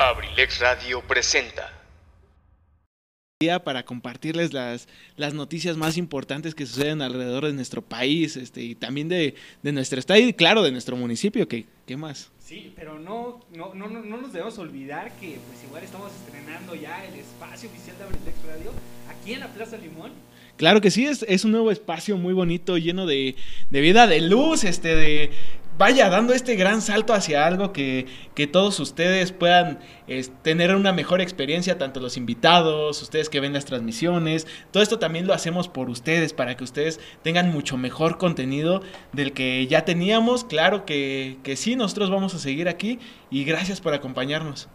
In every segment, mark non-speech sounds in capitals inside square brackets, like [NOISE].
Abrilex Radio presenta. Para compartirles las, las noticias más importantes que suceden alrededor de nuestro país este, y también de, de nuestro estado y, claro, de nuestro municipio. ¿Qué, qué más? Sí, pero no, no, no, no nos debemos olvidar que pues igual estamos estrenando ya el espacio oficial de Abrilex Radio aquí en la Plaza Limón. Claro que sí, es, es un nuevo espacio muy bonito, lleno de, de vida, de luz, este, de vaya dando este gran salto hacia algo que, que todos ustedes puedan tener una mejor experiencia, tanto los invitados, ustedes que ven las transmisiones, todo esto también lo hacemos por ustedes, para que ustedes tengan mucho mejor contenido del que ya teníamos. Claro que, que sí, nosotros vamos a seguir aquí y gracias por acompañarnos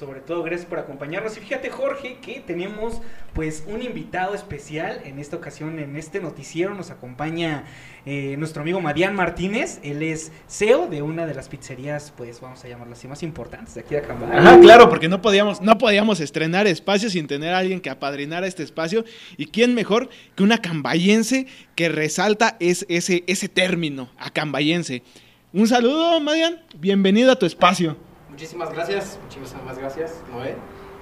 sobre todo gracias por acompañarnos. Y fíjate Jorge que tenemos pues un invitado especial en esta ocasión en este noticiero. Nos acompaña eh, nuestro amigo Marian Martínez. Él es CEO de una de las pizzerías, pues vamos a llamarla así, más importantes de aquí de Acambay. Ajá, claro, porque no podíamos, no podíamos estrenar espacio sin tener a alguien que apadrinara este espacio. Y quién mejor que una cambayense que resalta es, ese, ese término, acambayense. Un saludo, Marian. Bienvenido a tu espacio. Muchísimas gracias, muchísimas gracias, Noé.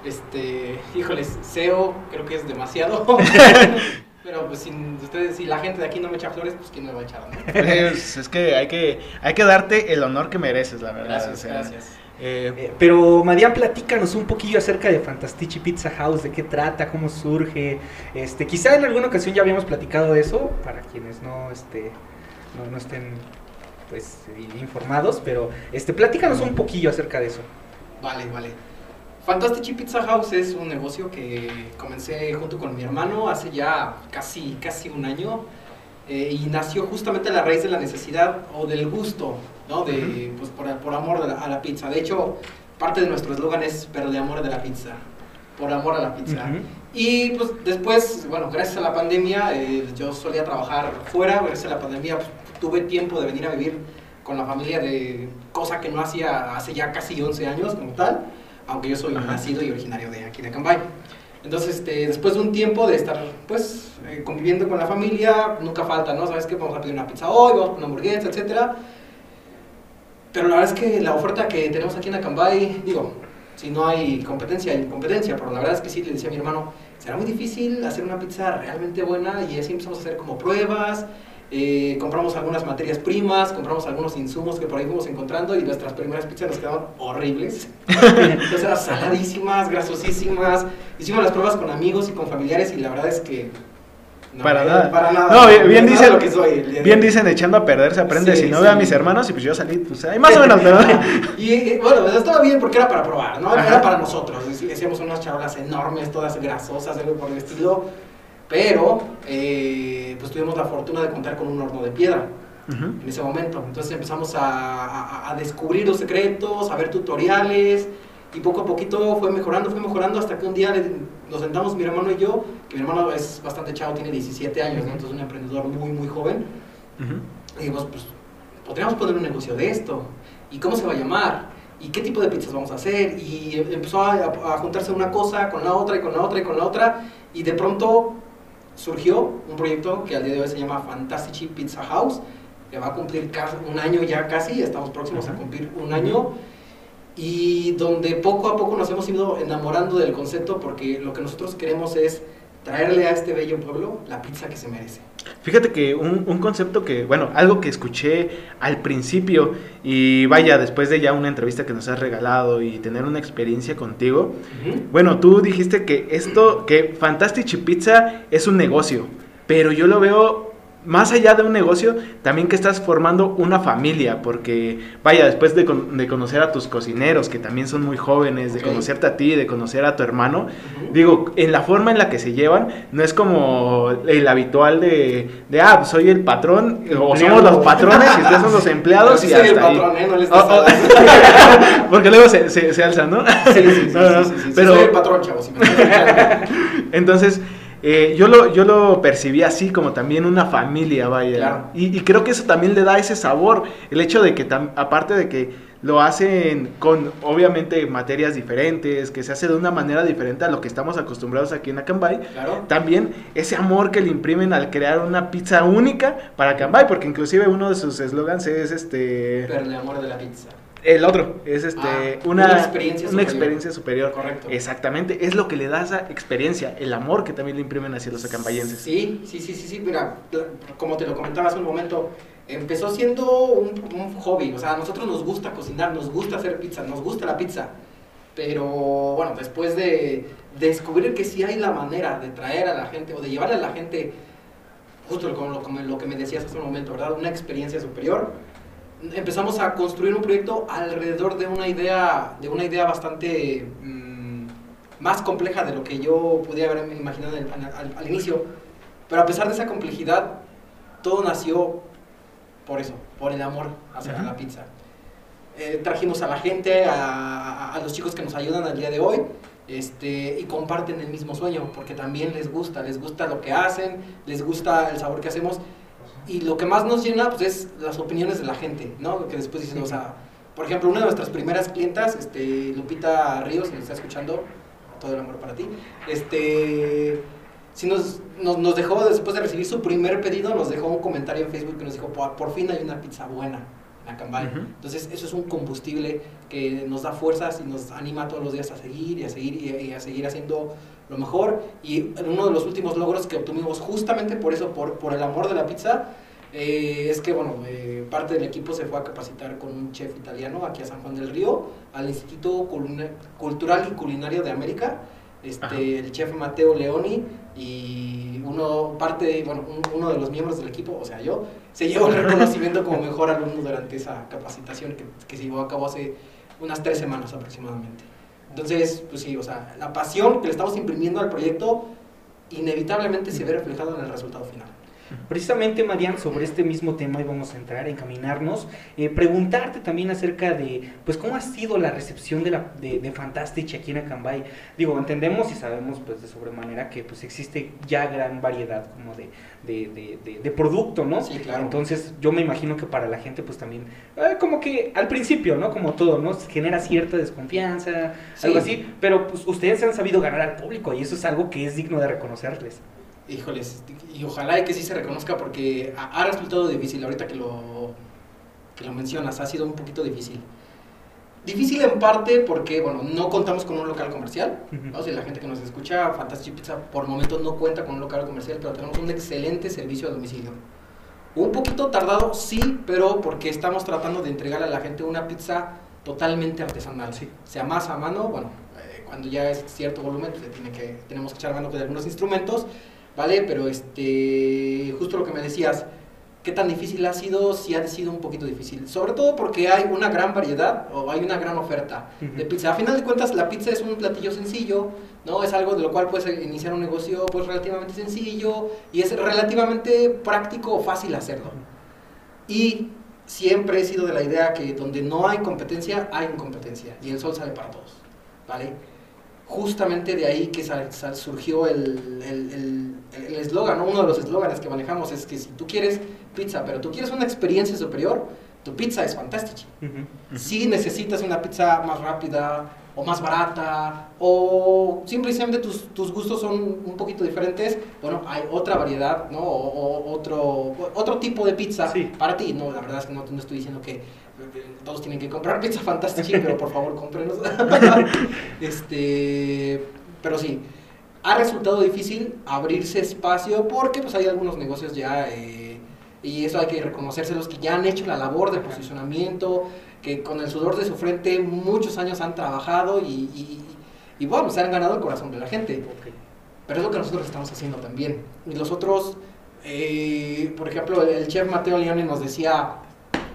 Este, híjoles, SEO creo que es demasiado. [LAUGHS] Pero pues sin ustedes, si la gente de aquí no me echa flores, pues quién me va a echar, ¿no? Es, es que hay que hay que darte el honor que mereces, la verdad. Gracias, o sea, gracias. eh, Eh, pero Marian, platícanos un poquillo acerca de Fantastici Pizza House, de qué trata, cómo surge. Este, quizá en alguna ocasión ya habíamos platicado de eso, para quienes no, este, no, no estén pues informados, pero este, platícanos un poquillo acerca de eso. Vale, vale. Fantastici Pizza House es un negocio que comencé junto con mi hermano hace ya casi, casi un año eh, y nació justamente a la raíz de la necesidad o del gusto, ¿no? De, pues, por, por amor la- a la pizza. De hecho, parte de nuestro eslogan es pero de amor de la pizza, por amor a la pizza. Ujú. Y pues después, bueno, gracias a la pandemia, eh, yo solía trabajar fuera, gracias a la pandemia pues, tuve tiempo de venir a vivir con la familia de cosa que no hacía hace ya casi 11 años como tal, aunque yo soy nacido y originario de aquí de Cambay. Entonces, este, después de un tiempo de estar, pues, eh, conviviendo con la familia, nunca falta, ¿no? ¿Sabes qué? Vamos a pedir una pizza hoy, vamos por una hamburguesa, etcétera. Pero la verdad es que la oferta que tenemos aquí en Acambay, digo, si no hay competencia, hay competencia, pero la verdad es que sí, le decía a mi hermano, será muy difícil hacer una pizza realmente buena y así empezamos a hacer como pruebas, eh, compramos algunas materias primas, compramos algunos insumos que por ahí fuimos encontrando y nuestras primeras pizzas nos quedaban horribles. [LAUGHS] Entonces eran saladísimas, grasosísimas. Hicimos las pruebas con amigos y con familiares y la verdad es que... no, Para eh, nada. Para nada. No, bien, bien Nada dicen, lo que soy bien dicen echando a perder se aprende. Sí, si no sí. veo a mis hermanos y pues yo salí, pues ahí más o menos, pero [LAUGHS] Y eh, bueno, pues, estaba bien porque era para probar, ¿no? Ajá. Era para nosotros. Hacíamos unas charolas enormes, todas grasosas, algo por el estilo. Pero, eh, pues tuvimos la fortuna de contar con un horno de piedra Ujú. en ese momento. Entonces empezamos a, a- a descubrir los secretos, a ver tutoriales. Y poco a poquito fue mejorando, fue mejorando hasta que un día nos sentamos mi hermano y yo, que mi hermano es bastante chavo, tiene 17 años, ¿no? entonces un emprendedor muy, muy joven. Ujú. Y dijimos, pues, podríamos poner un negocio de esto. ¿Y cómo se va a llamar? ¿Y qué tipo de pizzas vamos a hacer? Y em- empezó a, a juntarse una cosa con la otra y con la otra y con la otra. Y de pronto surgió un proyecto que al día de hoy se llama Fantastici Pizza House, que va a cumplir un año ya casi, estamos próximos a cumplir un año. Y donde poco a poco nos hemos ido enamorando del concepto porque lo que nosotros queremos es traerle a este bello pueblo la pizza que se merece. Fíjate que un, un concepto que, bueno, algo que escuché al principio y vaya, después de ya una entrevista que nos has regalado y tener una experiencia contigo, bueno, tú dijiste que esto, que Fantastici Pizza es un negocio, pero yo lo veo más allá de un negocio, también que estás formando una familia, porque vaya, después de, con- de conocer a tus cocineros, que también son muy jóvenes, de Ok. conocerte a ti, de conocer a tu hermano, digo, en la forma en la que se llevan, no es como el habitual de, de ah, pues soy el patrón, o somos los patrones y ustedes son los [LAUGHS] empleados. Sí y el hasta ahí. ¿eh? No les Oh, oh. [LAUGHS] Porque luego se, se, se alzan, ¿no? Sí, sí, sí, [LAUGHS] sí, sí, sí, pero- soy el patrón, chavos. si. Entonces, eh, yo, lo, yo lo percibí así, como también una familia, vaya. Claro. Y, y creo que eso también le da ese sabor. El hecho de que, tam- aparte de que lo hacen con, obviamente, materias diferentes, que se hace de una manera diferente a lo que estamos acostumbrados aquí en Acambay, Claro. también ese amor que le imprimen al crear una pizza única para Acambay, porque inclusive uno de sus eslogans es este... Pero el amor de la pizza. El otro es este Ah, una, una experiencia una superior. experiencia superior. Correcto. Exactamente, es lo que le da esa experiencia, el amor que también le imprimen hacia los acambayenses. Sí, sí, sí, sí, sí, mira, como te lo comentaba hace un momento, empezó siendo un, un hobby, o sea, a nosotros nos gusta cocinar, nos gusta hacer pizza, nos gusta la pizza, pero bueno, después de descubrir que sí hay la manera de traer a la gente o de llevarle a la gente, justo como lo, como lo que me decías hace un momento, ¿verdad? Una experiencia superior, empezamos a construir un proyecto alrededor de una idea, de una idea bastante mm, más compleja de lo que yo podía haber imaginado al, al- al inicio. Pero a pesar de esa complejidad, todo nació por eso, por el amor hacia Ujú. la pizza. Eh, trajimos a la gente, a, a- a los chicos que nos ayudan al día de hoy, este, y comparten el mismo sueño, porque también les gusta, les gusta lo que hacen, les gusta el sabor que hacemos, y lo que más nos llena pues, es las opiniones de la gente, ¿no? Que después dicen, o sea, por ejemplo, una de nuestras primeras clientas, este, Lupita Ríos, que nos está escuchando, todo el amor para ti, este, sí nos, nos, nos dejó, después de recibir su primer pedido, nos dejó un comentario en Facebook que nos dijo, por, por fin hay una pizza buena en Acambay. Ujú. Entonces, eso es un combustible que nos da fuerzas y nos anima todos los días a seguir y a seguir y a, y a seguir haciendo lo mejor. Y uno de los últimos logros que obtuvimos justamente por eso, por, por el amor de la pizza, eh, es que, bueno, eh, parte del equipo se fue a capacitar con un chef italiano aquí a San Juan del Río, al Instituto Culina- Cultural y Culinario de América, este, Ajá. el chef Mateo Leoni y uno, parte, bueno, un- uno de los miembros del equipo, o sea, yo, se llevó el reconocimiento como mejor alumno durante esa capacitación que, que se llevó a cabo hace unas tres semanas aproximadamente. Entonces, pues sí, o sea, la pasión que le estamos imprimiendo al proyecto inevitablemente se ve reflejado en el resultado final. Precisamente, Marian, sobre este mismo tema íbamos a entrar, encaminarnos, eh, preguntarte también acerca de, pues, cómo ha sido la recepción de, la, de, de Fantastic aquí en Acambay. Digo, entendemos y sabemos, pues, de sobremanera que, pues, existe ya gran variedad como de, de, de, de- de producto, ¿no? Sí, claro. Entonces, yo me imagino que para la gente, pues, también, eh, como que al principio, ¿no? Como todo, ¿no? Genera cierta desconfianza, Sí. algo así, pero, pues, ustedes han sabido ganar al público y eso es algo que es digno de reconocerles. Híjoles, y ojalá y que sí se reconozca porque ha, ha resultado difícil ahorita que lo, que lo mencionas, ha sido un poquito difícil. Difícil en parte porque, bueno, no contamos con un local comercial. ¿no? Si la gente que nos escucha, Fantastic Pizza por momentos no cuenta con un local comercial, pero tenemos un excelente servicio a domicilio. Un poquito tardado, sí, pero porque estamos tratando de entregarle a la gente una pizza totalmente artesanal. Sí. Sea más a mano, bueno, eh, cuando ya es cierto volumen, pues, tiene que, tenemos que echar mano de algunos instrumentos, ¿vale? Pero este, justo lo que me decías, ¿qué tan difícil ha sido? Sí ha sido un poquito difícil. Sobre todo porque hay una gran variedad o hay una gran oferta de pizza. A final de cuentas, la pizza es un platillo sencillo, ¿no? Es algo de lo cual puedes iniciar un negocio pues relativamente sencillo y es relativamente práctico o fácil hacerlo. Y siempre he sido de la idea que donde no hay competencia, hay incompetencia y el sol sale para todos, ¿vale? Justamente de ahí que sal- sal- surgió el el- el- el eslogan, ¿no? uno de los eslóganes que manejamos es que si tú quieres pizza, pero tú quieres una experiencia superior, tu pizza es fantástica. Si necesitas una pizza más rápida o más barata o simplemente tus, tus gustos son un poquito diferentes, bueno, hay otra variedad, ¿no? O, o otro, otro tipo de pizza Sí. para ti. No, la verdad es que no, no estoy diciendo que todos tienen que comprar pizza fantástica, pero por favor cómprenos. [LAUGHS] este, pero sí, ha resultado difícil abrirse espacio porque pues hay algunos negocios ya eh, y eso hay que reconocérselos que ya han hecho la labor de posicionamiento, que con el sudor de su frente muchos años han trabajado y, y, y, bueno, se han ganado el corazón de la gente. Ok. Pero es lo que nosotros estamos haciendo también. Y los otros, eh, por ejemplo, el chef Mateo Leone nos decía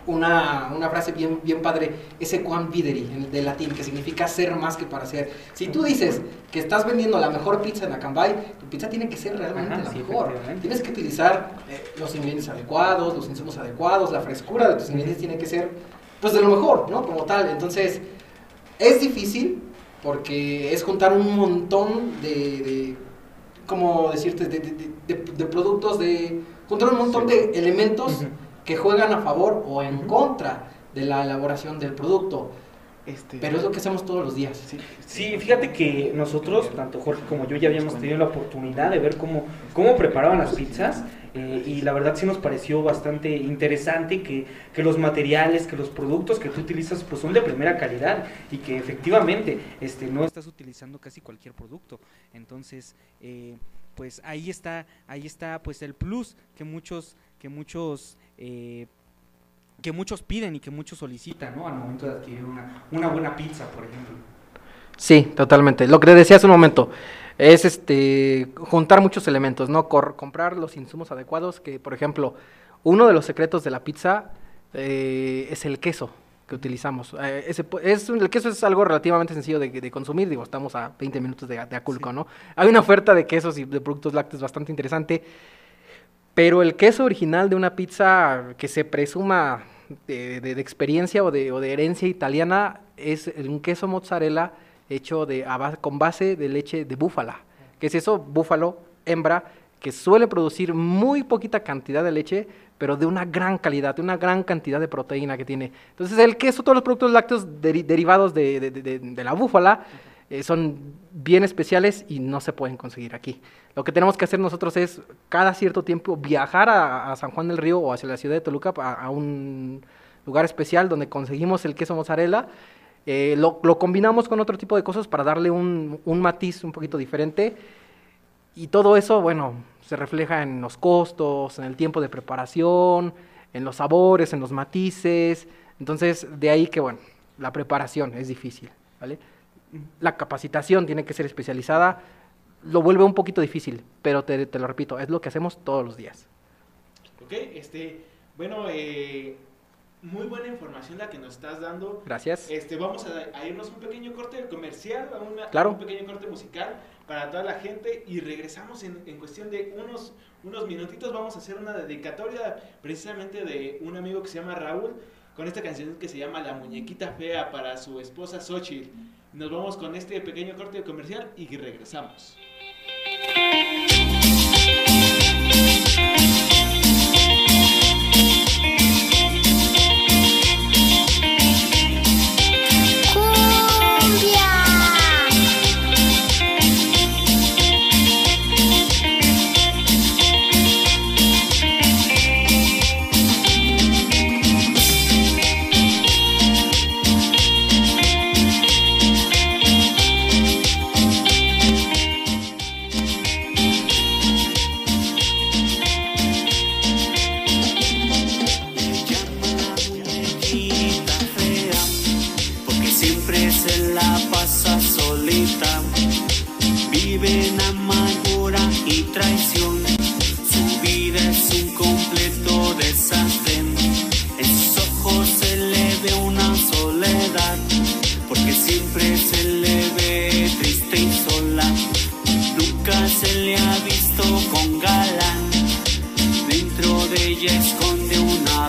una, una frase bien, bien padre, ese quan videri, en- de latín, que significa ser más que para ser. Si tú dices que estás vendiendo la mejor pizza en Acambay, tu pizza tiene que ser realmente Ajá, la sí, mejor. Tienes que utilizar eh, los ingredientes adecuados, los insumos adecuados, la frescura de tus ingredientes tiene que ser, pues, de lo mejor, ¿no? Como tal. Entonces, es difícil porque es juntar un montón de, de ¿cómo decirte? De, de- de- productos, de juntar un montón de elementos. Que juegan a favor o en Ujú. contra de la elaboración del producto. Este, Pero es lo que hacemos todos los días. sí, Sí, fíjate que nosotros, tanto Jorge como yo, ya habíamos tenido la oportunidad de ver cómo, cómo preparaban las pizzas eh, y la verdad sí nos pareció bastante interesante que, que, los materiales, que los productos que tú utilizas pues son de primera calidad y que efectivamente este, no estás utilizando casi cualquier producto. Entonces, eh, pues ahí está, ahí está pues el plus que muchos, que muchos eh, que muchos piden y que muchos solicitan, ¿no? Al momento de adquirir una, una buena pizza, por ejemplo. Sí, totalmente. Lo que decía hace un momento es este juntar muchos elementos, ¿no? comprar los insumos adecuados, que por ejemplo, uno de los secretos de la pizza eh, es el queso que utilizamos. Eh, ese, es, el queso es algo relativamente sencillo de, consumir, digo, estamos a 20 minutos de, de Aculco, ¿no? Hay una oferta de quesos y de productos lácteos bastante interesante, pero el queso original de una pizza que se presuma de, experiencia o de, o de herencia italiana es un queso mozzarella hecho de, con base de leche de búfala. ¿Qué es eso? Búfalo, hembra, que suele producir muy poquita cantidad de leche, pero de una gran calidad, de una gran cantidad de proteína que tiene. Entonces el queso, todos los productos lácteos derivados de, la búfala, eh, son bien especiales y no se pueden conseguir aquí. Lo que tenemos que hacer nosotros es cada cierto tiempo viajar a, San Juan del Río o hacia la ciudad de Toluca a, un lugar especial donde conseguimos el queso mozzarella eh, lo, combinamos con otro tipo de cosas para darle un, matiz un poquito diferente. Y todo eso, bueno, se refleja en los costos, en el tiempo de preparación, en los sabores, en los matices. Entonces, de ahí que, bueno, la preparación es difícil, ¿vale? La capacitación tiene que ser especializada, lo vuelve un poquito difícil, pero te, te lo repito, es lo que hacemos todos los días. Ok, este, bueno, eh, muy buena información la que nos estás dando. Gracias. Este, vamos a, irnos un pequeño corte comercial, a, claro. un pequeño corte musical para toda la gente y regresamos en, en, cuestión de unos, unos minutitos. Vamos a hacer una dedicatoria precisamente de un amigo que se llama Raúl con esta canción que se llama La Muñequita Fea para su esposa Xochitl. Nos vamos con este pequeño corte comercial y regresamos.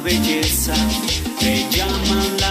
belleza, me llaman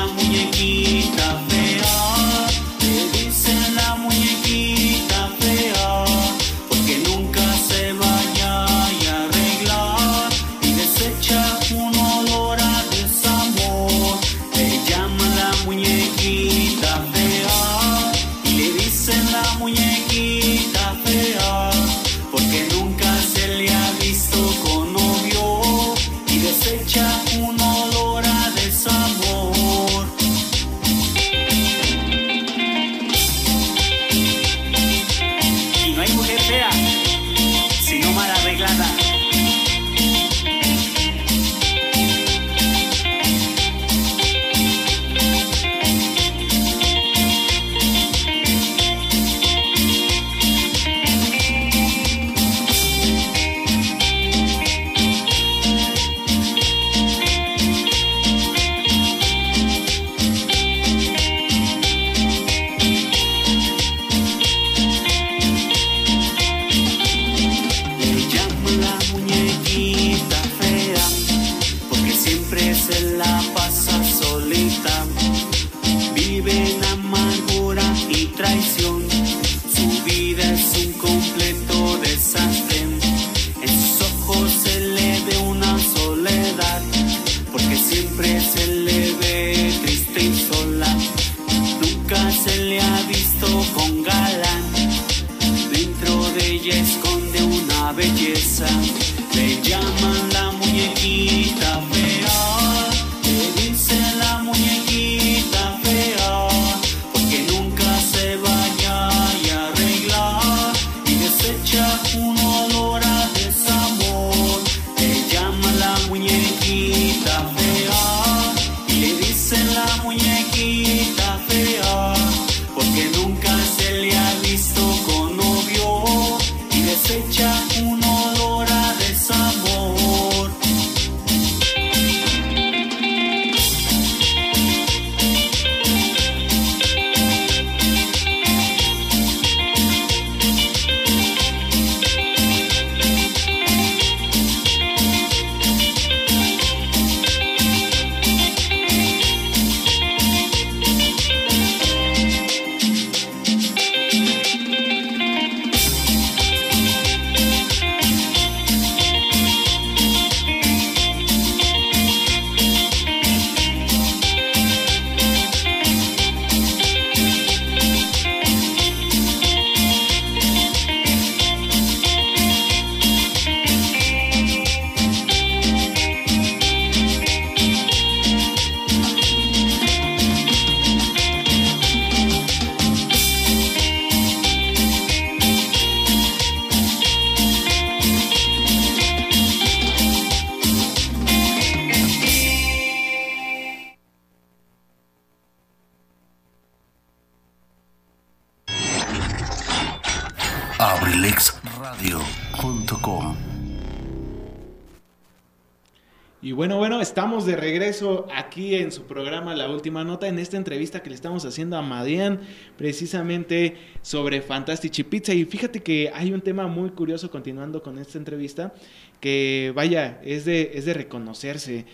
en su programa La Última Nota, en esta entrevista que le estamos haciendo a Madian, precisamente sobre Fantastici Pizza. Y fíjate que hay un tema muy curioso continuando con esta entrevista, que vaya, es de, es de reconocerse.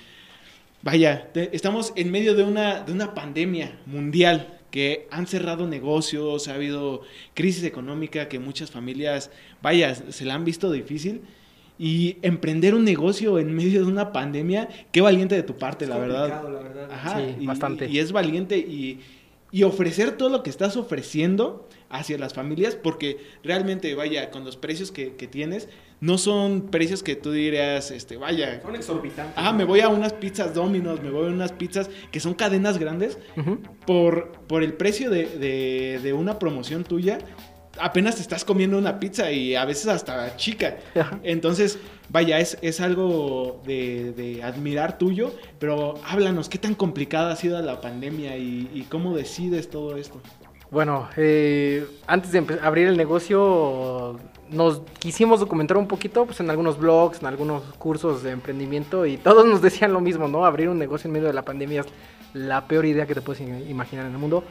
Vaya, estamos en medio de una, de una pandemia mundial que han cerrado negocios, ha habido crisis económica que muchas familias, vaya, se la han visto difícil. Y emprender un negocio en medio de una pandemia, qué valiente de tu parte, Es la verdad. complicado, la verdad. Ajá, Sí, y, bastante. Y es valiente y, y ofrecer todo lo que estás ofreciendo hacia las familias, porque realmente, vaya, con los precios que, que tienes, no son precios que tú dirías, este, vaya, Son exorbitantes. ah, me voy a unas pizzas Domino's, me voy a unas pizzas que son cadenas grandes, por, por el precio de, de- de una promoción tuya, apenas te estás comiendo una pizza y a veces hasta chica. Entonces, vaya, es, es algo de, de admirar tuyo, pero háblanos, ¿qué tan complicada ha sido la pandemia y, y cómo decides todo esto? Bueno, eh, antes de abrir el negocio, nos quisimos documentar un poquito pues, en algunos blogs, en algunos cursos de emprendimiento y todos nos decían lo mismo, ¿no? Abrir un negocio en medio de la pandemia es la peor idea que te puedes imaginar en el mundo.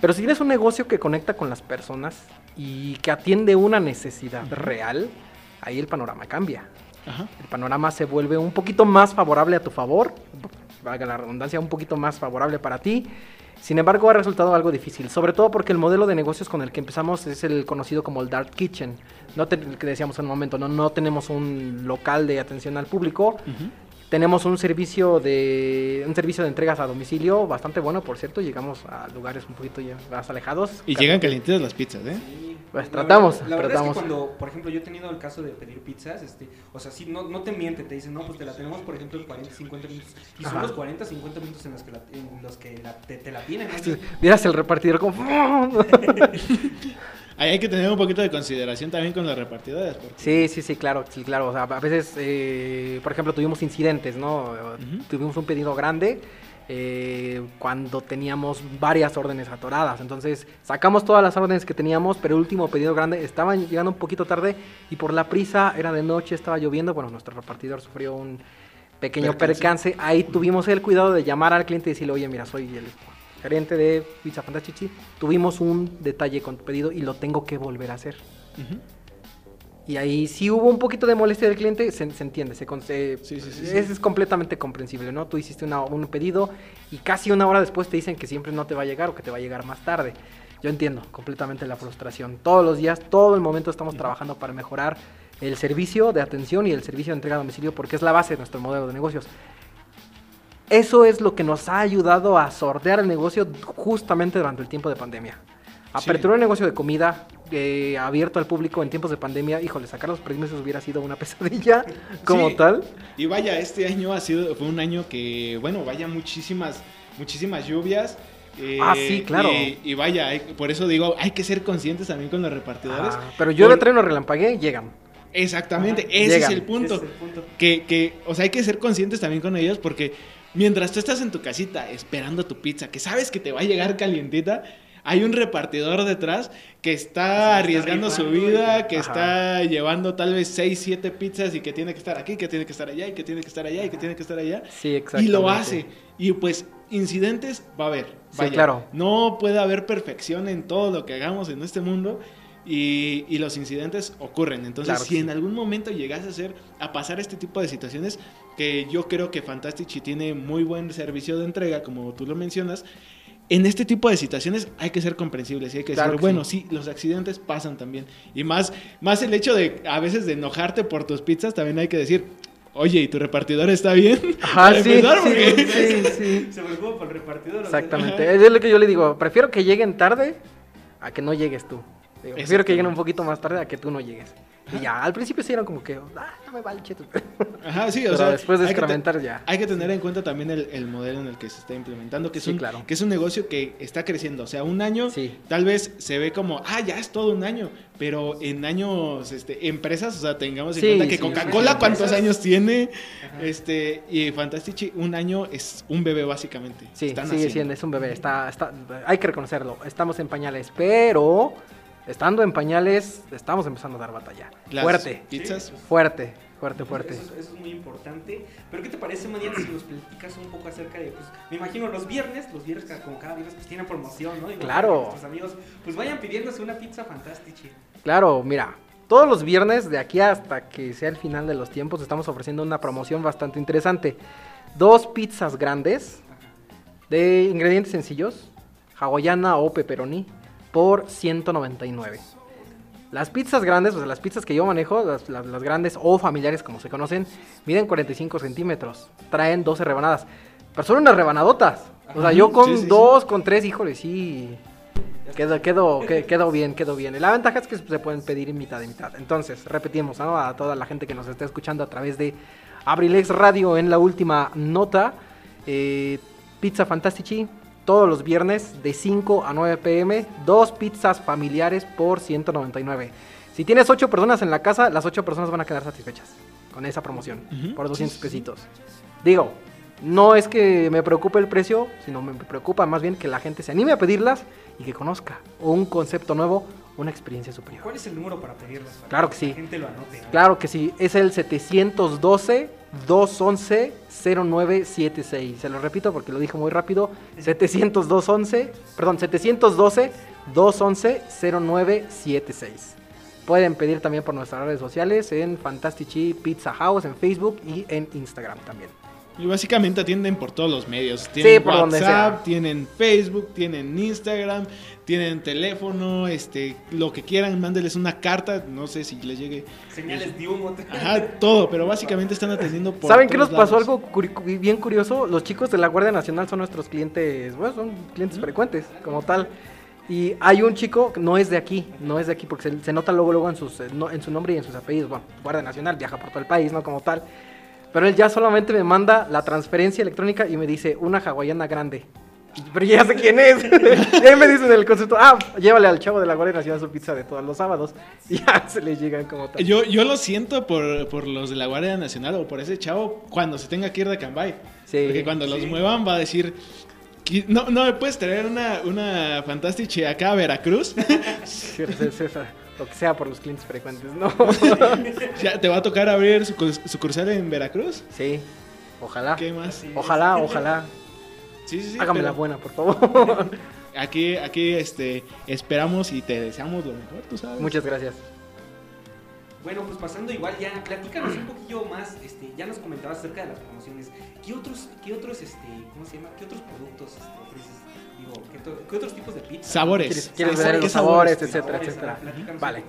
Pero si tienes un negocio que conecta con las personas y que atiende una necesidad real, ahí el panorama cambia. Ajá. El panorama se vuelve un poquito más favorable a tu favor, valga la redundancia, un poquito más favorable para ti. Sin embargo, ha resultado algo difícil, sobre todo porque el modelo de negocios con el que empezamos es el conocido como el Dark Kitchen. No te- que decíamos en un momento, no, no tenemos un local de atención al público. Tenemos un servicio de un servicio de entregas a domicilio bastante bueno, por cierto. Llegamos a lugares un poquito ya más alejados. Y llegan calientitas las pizzas, ¿eh? Sí. Pues La tratamos, verdad- La verdad es que cuando, por ejemplo, yo he tenido el caso de pedir pizzas, este, o sea, sí, no, no te miente, te dicen, no, pues te la tenemos, por ejemplo, en 40, 50 minutos. Y son Ajá. los 40, 50 minutos en los que, la, en los que la- te, te la tienen. ¿no? [LAUGHS] Vieras el repartidor como... [LAUGHS] [LAUGHS] Ahí hay que tener un poquito de consideración también con las repartidoras. porque- Sí, sí, sí, claro, sí, claro. O sea, a veces, eh, por ejemplo, tuvimos incidentes, ¿no? Tuvimos un pedido grande eh, cuando teníamos varias órdenes atoradas. Entonces, sacamos todas las órdenes que teníamos, pero el último pedido grande estaba llegando un poquito tarde y por la prisa, era de noche, estaba lloviendo. Bueno, nuestro repartidor sufrió un pequeño Percance. percance. Ahí tuvimos el cuidado de llamar al cliente y decirle, oye, mira, soy el gerente de Pizza Fantastici. Tuvimos un detalle con tu pedido y lo tengo que volver a hacer. Ujú. Y ahí sí hubo un poquito de molestia del cliente, se, se entiende, se, se- Sí, sí, sí, es, es completamente comprensible, ¿no? Tú hiciste una- un pedido y casi una hora después te dicen que siempre no te va a llegar o que te va a llegar más tarde. Yo entiendo completamente la frustración. Todos los días, todo el momento estamos trabajando para mejorar el servicio de atención y el servicio de entrega a domicilio porque es la base de nuestro modelo de negocios. Eso es lo que nos ha ayudado a sortear el negocio justamente durante el tiempo de pandemia. Apertura un negocio de comida eh, abierto al público en tiempos de pandemia, híjole, sacar los premios hubiera sido una pesadilla [LAUGHS] como Sí. tal. Y vaya, este año ha sido, fue un año que, bueno, vaya muchísimas, muchísimas lluvias. eh, Ah, sí, claro. Y, y vaya, hay- por eso digo, hay que ser conscientes también con los repartidores. Ah, pero yo de Por- tren o relampagué, llegan. Exactamente, Ajá. ese Llegan. es el punto. Ese es el punto. Que, que, o sea, hay que ser conscientes también con ellos porque mientras tú estás en tu casita esperando tu pizza, que sabes que te va a llegar calientita, hay un repartidor detrás que está arriesgando su vida, y- que Ajá. está llevando tal vez 6, 7 pizzas y que tiene que estar aquí, que tiene que estar allá y que tiene que estar allá y que tiene que estar allá. Sí, Y exactamente. lo hace. Y pues incidentes va a haber. Sí, Vaya, claro. No puede haber perfección en todo lo que hagamos en este mundo. Y, y los incidentes ocurren. Entonces, Claro si sí. en algún momento llegas a hacer, a pasar este tipo de situaciones, que yo creo que Fantastici tiene muy buen servicio de entrega, como tú lo mencionas, en este tipo de situaciones hay que ser comprensibles y hay que Claro decir, que bueno, sí. los accidentes pasan también. Y más, más el hecho de a veces de enojarte por tus pizzas, también hay que decir, oye, ¿y tu repartidor está bien? Ajá, [LAUGHS] sí, empezar, sí, porque- sí, sí. [LAUGHS] Se preocupa por el repartidor. o sea, Exactamente. Es lo que yo le digo. Prefiero que lleguen tarde a que no llegues tú. Digo, prefiero que lleguen un poquito más tarde a que tú no llegues. Y ya, al principio sí eran como que, ah, no me vale, cheto. [LAUGHS] Ajá, sí, o Pero sea, después de incrementar ya. Hay que tener en cuenta también el, el modelo en el que se está implementando, que es, Sí, un, claro. que es un negocio que está creciendo. O sea, un año Sí. tal vez se ve como, ah, ya es todo un año, pero en años, este, empresas, o sea, tengamos en Sí, cuenta que Coca-Cola cuántos años tiene, Ajá. este, y Fantastici, un año es un bebé básicamente. Sí, sigue siendo, es un bebé. Está, está, hay que reconocerlo. Estamos en pañales, pero estando en pañales, estamos empezando a dar batalla. Las Fuerte, Pizzas. Fuerte, fuerte, fuerte. Eso, es- eso es muy importante. Pero ¿qué te parece, Mariana, si nos platicas un poco acerca de, pues, me imagino los viernes, los viernes como cada viernes, pues tienen promoción, ¿no? Digo, Claro. Nuestros amigos, pues vayan pidiéndose una pizza fantástica. Claro, mira, todos los viernes de aquí hasta que sea el final de los tiempos estamos ofreciendo una promoción bastante interesante. Dos pizzas grandes de ingredientes sencillos, hawaiana o pepperoni, por 199. Las pizzas grandes, o sea, las pizzas que yo manejo, las, las- las grandes o familiares como se conocen, miden 45 centímetros, traen 12 rebanadas. Pero son unas rebanadotas. O sea, yo con Sí, sí, sí. dos, con tres, híjole, sí. Quedó, quedó, que- quedó bien, quedó bien. La ventaja es que se pueden pedir mitad de mitad. Entonces, repetimos, ¿no? A toda la gente que nos está escuchando a través de Abrilex Radio en la última nota. eh, Pizza Fantastici, todos los viernes de 5 a 9 pm. Dos pizzas familiares por 199. Si tienes 8 personas en la casa, las 8 personas van a quedar satisfechas con esa promoción. Por 200 pesitos. Digo, no es que me preocupe el precio, sino me preocupa más bien que la gente se anime a pedirlas y que conozca un concepto nuevo, una experiencia superior. ¿Cuál es el número para pedirlas? Para Claro que la sí. gente lo anote. ¿no? Claro que sí, es el 712-211-0976. Se lo repito porque lo dije muy rápido. 712, perdón, 712-211-0976. Pueden pedir también por nuestras redes sociales en Fantastici Pizza House, en Facebook y en Instagram también. Y básicamente atienden por todos los medios. Tienen por donde WhatsApp, sea. tienen Facebook, tienen Instagram, tienen teléfono, este, lo que quieran, mándeles una carta, no sé si les llegue. Señales de humo. Ajá, todo, pero básicamente están atendiendo por ¿Saben qué nos pasó lados. algo curi- bien curioso? Los chicos de la Guardia Nacional son nuestros clientes, bueno, son clientes frecuentes como tal. Y hay un chico, que no es de aquí, no es de aquí, porque se, se nota luego, luego en, sus, no- en su nombre y en sus apellidos. Bueno, Guardia Nacional viaja por todo el país, ¿no? Como tal. Pero él ya solamente me manda la transferencia electrónica y me dice una hawaiana grande. Pero ya sé quién es. [LAUGHS] y ahí me dicen el concepto, ah, llévale al chavo de la Guardia Nacional su pizza de todos los sábados. [LAUGHS] Y ya se le llegan como tal. Yo, yo lo siento por, por los de la Guardia Nacional o por ese chavo cuando se tenga que ir de Cambay. Sí, Porque cuando los muevan va a decir, "Qui- no, no me puedes traer una, una acá a Veracruz. [LAUGHS] Lo que sea por los clientes frecuentes, ¿no? [LAUGHS] Ya, ¿Te va a tocar abrir su sucursal en Veracruz? Sí, ojalá. ¿Qué más? Ojalá, ojalá. Sí, sí, sí. Hágame la buena, por favor. [LAUGHS] Aquí, aquí este, esperamos y te deseamos lo mejor, tú sabes. Muchas gracias. Bueno, pues pasando igual ya, platícanos un poquillo más, este, ya nos comentabas acerca de las promociones. ¿Qué otros, qué otros, este, cómo se llama? ¿Qué otros productos este, ofreces? ¿Qué, to- qué otros tipos de pizza? Sabores. ¿Quieres, quieres Sabores, ver los ¿qué sabores, sabores? etcétera, Sabores, etcétera? Vale. de.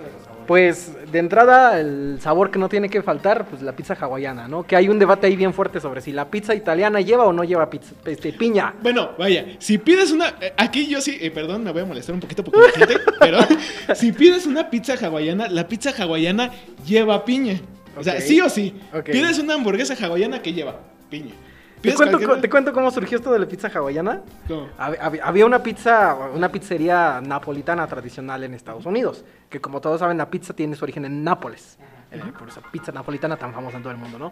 Pues de entrada, el sabor que no tiene que faltar, pues la pizza hawaiana, ¿no? Que hay un debate ahí bien fuerte sobre si la pizza italiana lleva o no lleva pizza, este, piña. Bueno, vaya, si pides una. eh, Aquí yo sí, eh, perdón, me voy a molestar un poquito porque la gente, [LAUGHS] pero si pides una pizza hawaiana, la pizza hawaiana lleva piña. O sea, sí o sí. Ok. Pides una hamburguesa hawaiana que lleva piña. ¿Te cuento, cualquier- ¿Te cuento cómo surgió esto de la pizza hawaiana? Había una pizza, una pizzería napolitana tradicional en Estados Unidos, que como todos saben, la pizza tiene su origen en Nápoles, eh, por esa pizza napolitana tan famosa en todo el mundo, ¿no?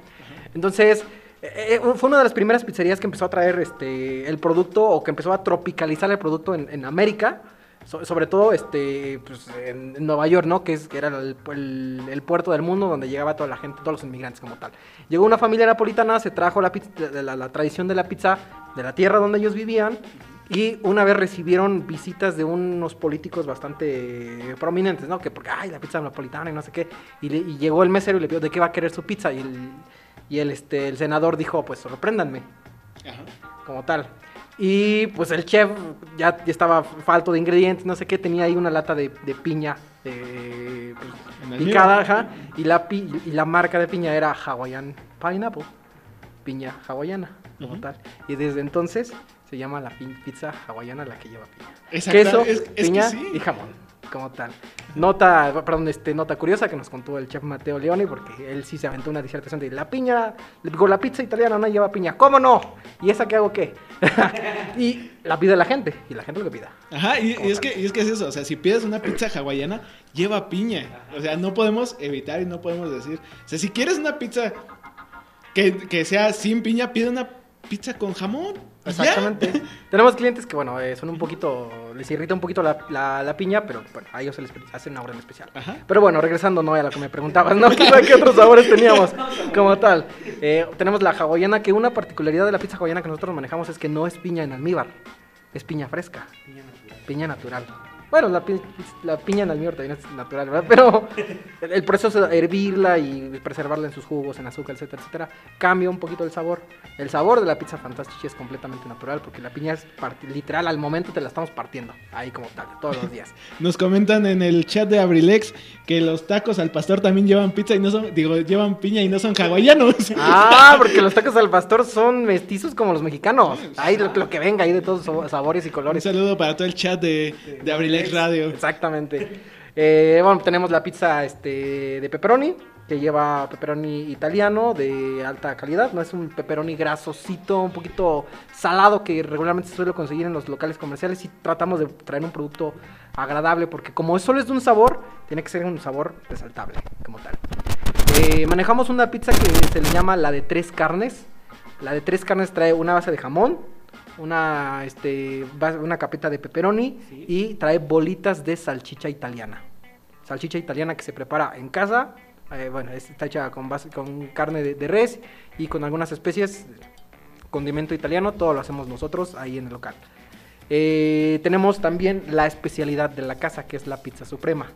Entonces, eh, eh, fue una de las primeras pizzerías que empezó a traer este, el producto o que empezó a tropicalizar el producto en, en América. So- sobre todo este, pues, en, en Nueva York, ¿no? Que, es, que era el, el- el puerto del mundo donde llegaba toda la gente, todos los inmigrantes como tal. Llegó una familia napolitana, se trajo la, pizza- la- la- la tradición de la pizza de la tierra donde ellos vivían y una vez recibieron visitas de unos políticos bastante prominentes, ¿no? Que porque, ay, la pizza napolitana y no sé qué. Y, le- y llegó el mesero y le pidió, ¿de qué va a querer su pizza? Y el, y el, este, el senador dijo, pues sorpréndanme, Ajá. como tal. Y pues el chef ya, ya estaba falto de ingredientes, no sé qué, tenía ahí una lata de, de piña pues, En picada, ajá, y la, pi- y la marca de piña era Hawaiian Pineapple, piña hawaiana, como tal. Y desde entonces se llama la pi- pizza hawaiana la que lleva piña. Exacto, Queso, es- piña sí. y jamón, como tal. Nota, perdón, este, nota curiosa que nos contó el chef Mateo Leoni, porque él sí se aventó una disertación de la piña, digo, la pizza italiana no lleva piña, ¿cómo no? ¿Y esa qué hago qué? [LAUGHS] y la pide la gente, y la gente lo que pida. Ajá, y, y es que, y es que es eso, o sea, si pides una pizza hawaiana, lleva piña. O sea, no podemos evitar y no podemos decir. O sea, si quieres una pizza que, que sea sin piña, pide una pizza con jamón. Ya. Exactamente. [LAUGHS] Tenemos clientes que, bueno, eh, son un poquito, les irrita un poquito la, la- la piña, pero bueno, a ellos se les hace una orden especial. Ajá. Pero bueno, regresando no a lo que me preguntabas, ¿no? [LAUGHS] [LAUGHS] ¿Qué, qué otros sabores teníamos como tal? Eh, tenemos la hawaiana, que una particularidad de la pizza hawaiana que nosotros manejamos es que no es piña en almíbar, es piña fresca, piña natural. Bueno, la, pi- la piña en almíbar también es natural, ¿verdad? Pero [LAUGHS] el, proceso de hervirla y preservarla en sus jugos, en azúcar, etcétera, etcétera, cambia un poquito el sabor. El sabor de la pizza Fantastici es completamente natural porque la piña es parti- literal, al momento te la estamos partiendo, ahí como tal, todos los días. [LAUGHS] Nos comentan en el chat de Abrilex que los tacos al pastor también llevan pizza y no son, digo, llevan piña y no son hawaianos. [LAUGHS] Ah, porque los tacos al pastor son mestizos como los mexicanos. Ahí lo, lo que venga, ahí de todos sabores y Un colores. saludo para todo el chat de, de Abrilex Radio. Exactamente. Eh, bueno, tenemos la pizza este, de pepperoni, que lleva pepperoni italiano de alta calidad. No es un pepperoni grasosito, un poquito salado que regularmente se suele conseguir en los locales comerciales. Y tratamos de traer un producto agradable, porque como solo es de un sabor, tiene que ser un sabor resaltable, como tal. Eh, manejamos una pizza que se le llama la de tres carnes. La de tres carnes trae una base de jamón, una, este, una capita de pepperoni Sí. y trae bolitas de salchicha italiana. Salchicha italiana que se prepara en casa. eh, bueno, es- está hecha con, base, con carne de, de res y con algunas especies, condimento italiano, todo lo hacemos nosotros ahí en el local. Eh, tenemos también la especialidad de la casa, que es la pizza suprema.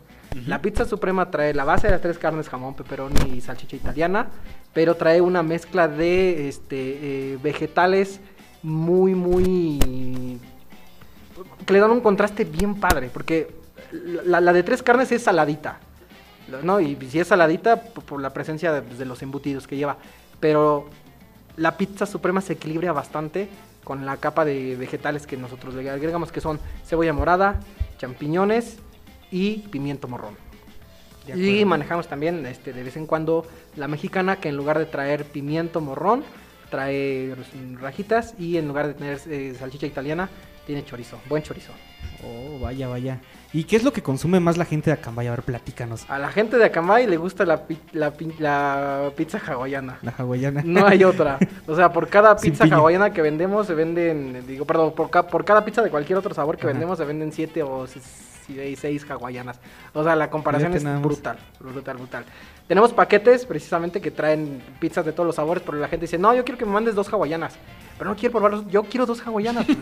La pizza suprema trae la base de las tres carnes, jamón, pepperoni y salchicha italiana, pero trae una mezcla de este, eh, vegetales muy, muy... que le dan un contraste bien padre, porque la, la de tres carnes es saladita, ¿no? Y si es saladita, por, por la presencia de, de los embutidos que lleva, pero la pizza suprema se equilibra bastante con la capa de vegetales que nosotros le agregamos, que son cebolla morada, champiñones y pimiento morrón. Y manejamos también este, de vez en cuando la mexicana, que en lugar de traer pimiento morrón, trae rajitas y en lugar de tener eh, salchicha italiana, tiene chorizo, buen chorizo. Oh, vaya, vaya. ¿Y qué es lo que consume más la gente de Acambay? A ver, platícanos. A la gente de Acambay le gusta la, pi- la, pi- la pizza hawaiana. La hawaiana. No hay otra. O sea, por cada [LAUGHS] pizza hawaiana que vendemos se venden, digo, perdón, por, ca- por cada pizza de cualquier otro sabor que Ajá. vendemos se venden siete o se- seis, seis hawaianas. O sea, la comparación es brutal, brutal, brutal. Tenemos paquetes precisamente que traen pizzas de todos los sabores, pero la gente dice, no, yo quiero que me mandes dos hawaianas. Pero no quiero probarlos, yo quiero dos hawaianas. [LAUGHS]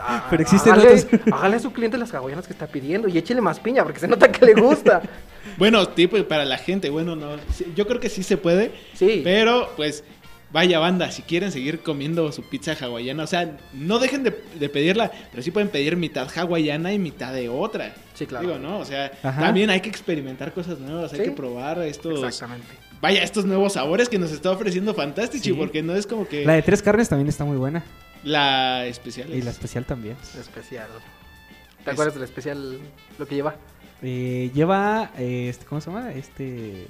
Ah, Pero existen hágale- otras. Hágale a su cliente las hawaianas que está pidiendo y échele más piña porque se nota que le gusta. [LAUGHS] Bueno, tipo para la gente, bueno, no. Yo creo que sí se puede, Sí. pero pues vaya banda, si quieren seguir comiendo su pizza hawaiana, o sea, no dejen de, de pedirla, pero sí pueden pedir mitad hawaiana y mitad de otra. Sí, claro. Digo, ¿no? O sea, Ajá. también hay que experimentar cosas nuevas, hay Sí. que probar estos, Exactamente. vaya, estos nuevos sabores que nos está ofreciendo Fantastici, Sí. porque no es como que La la, de tres carnes también está muy buena. especial. Y la especial también. Especial. ¿Te Es- acuerdas del especial lo que lleva? Eh, lleva, eh, este, ¿cómo se llama? Este...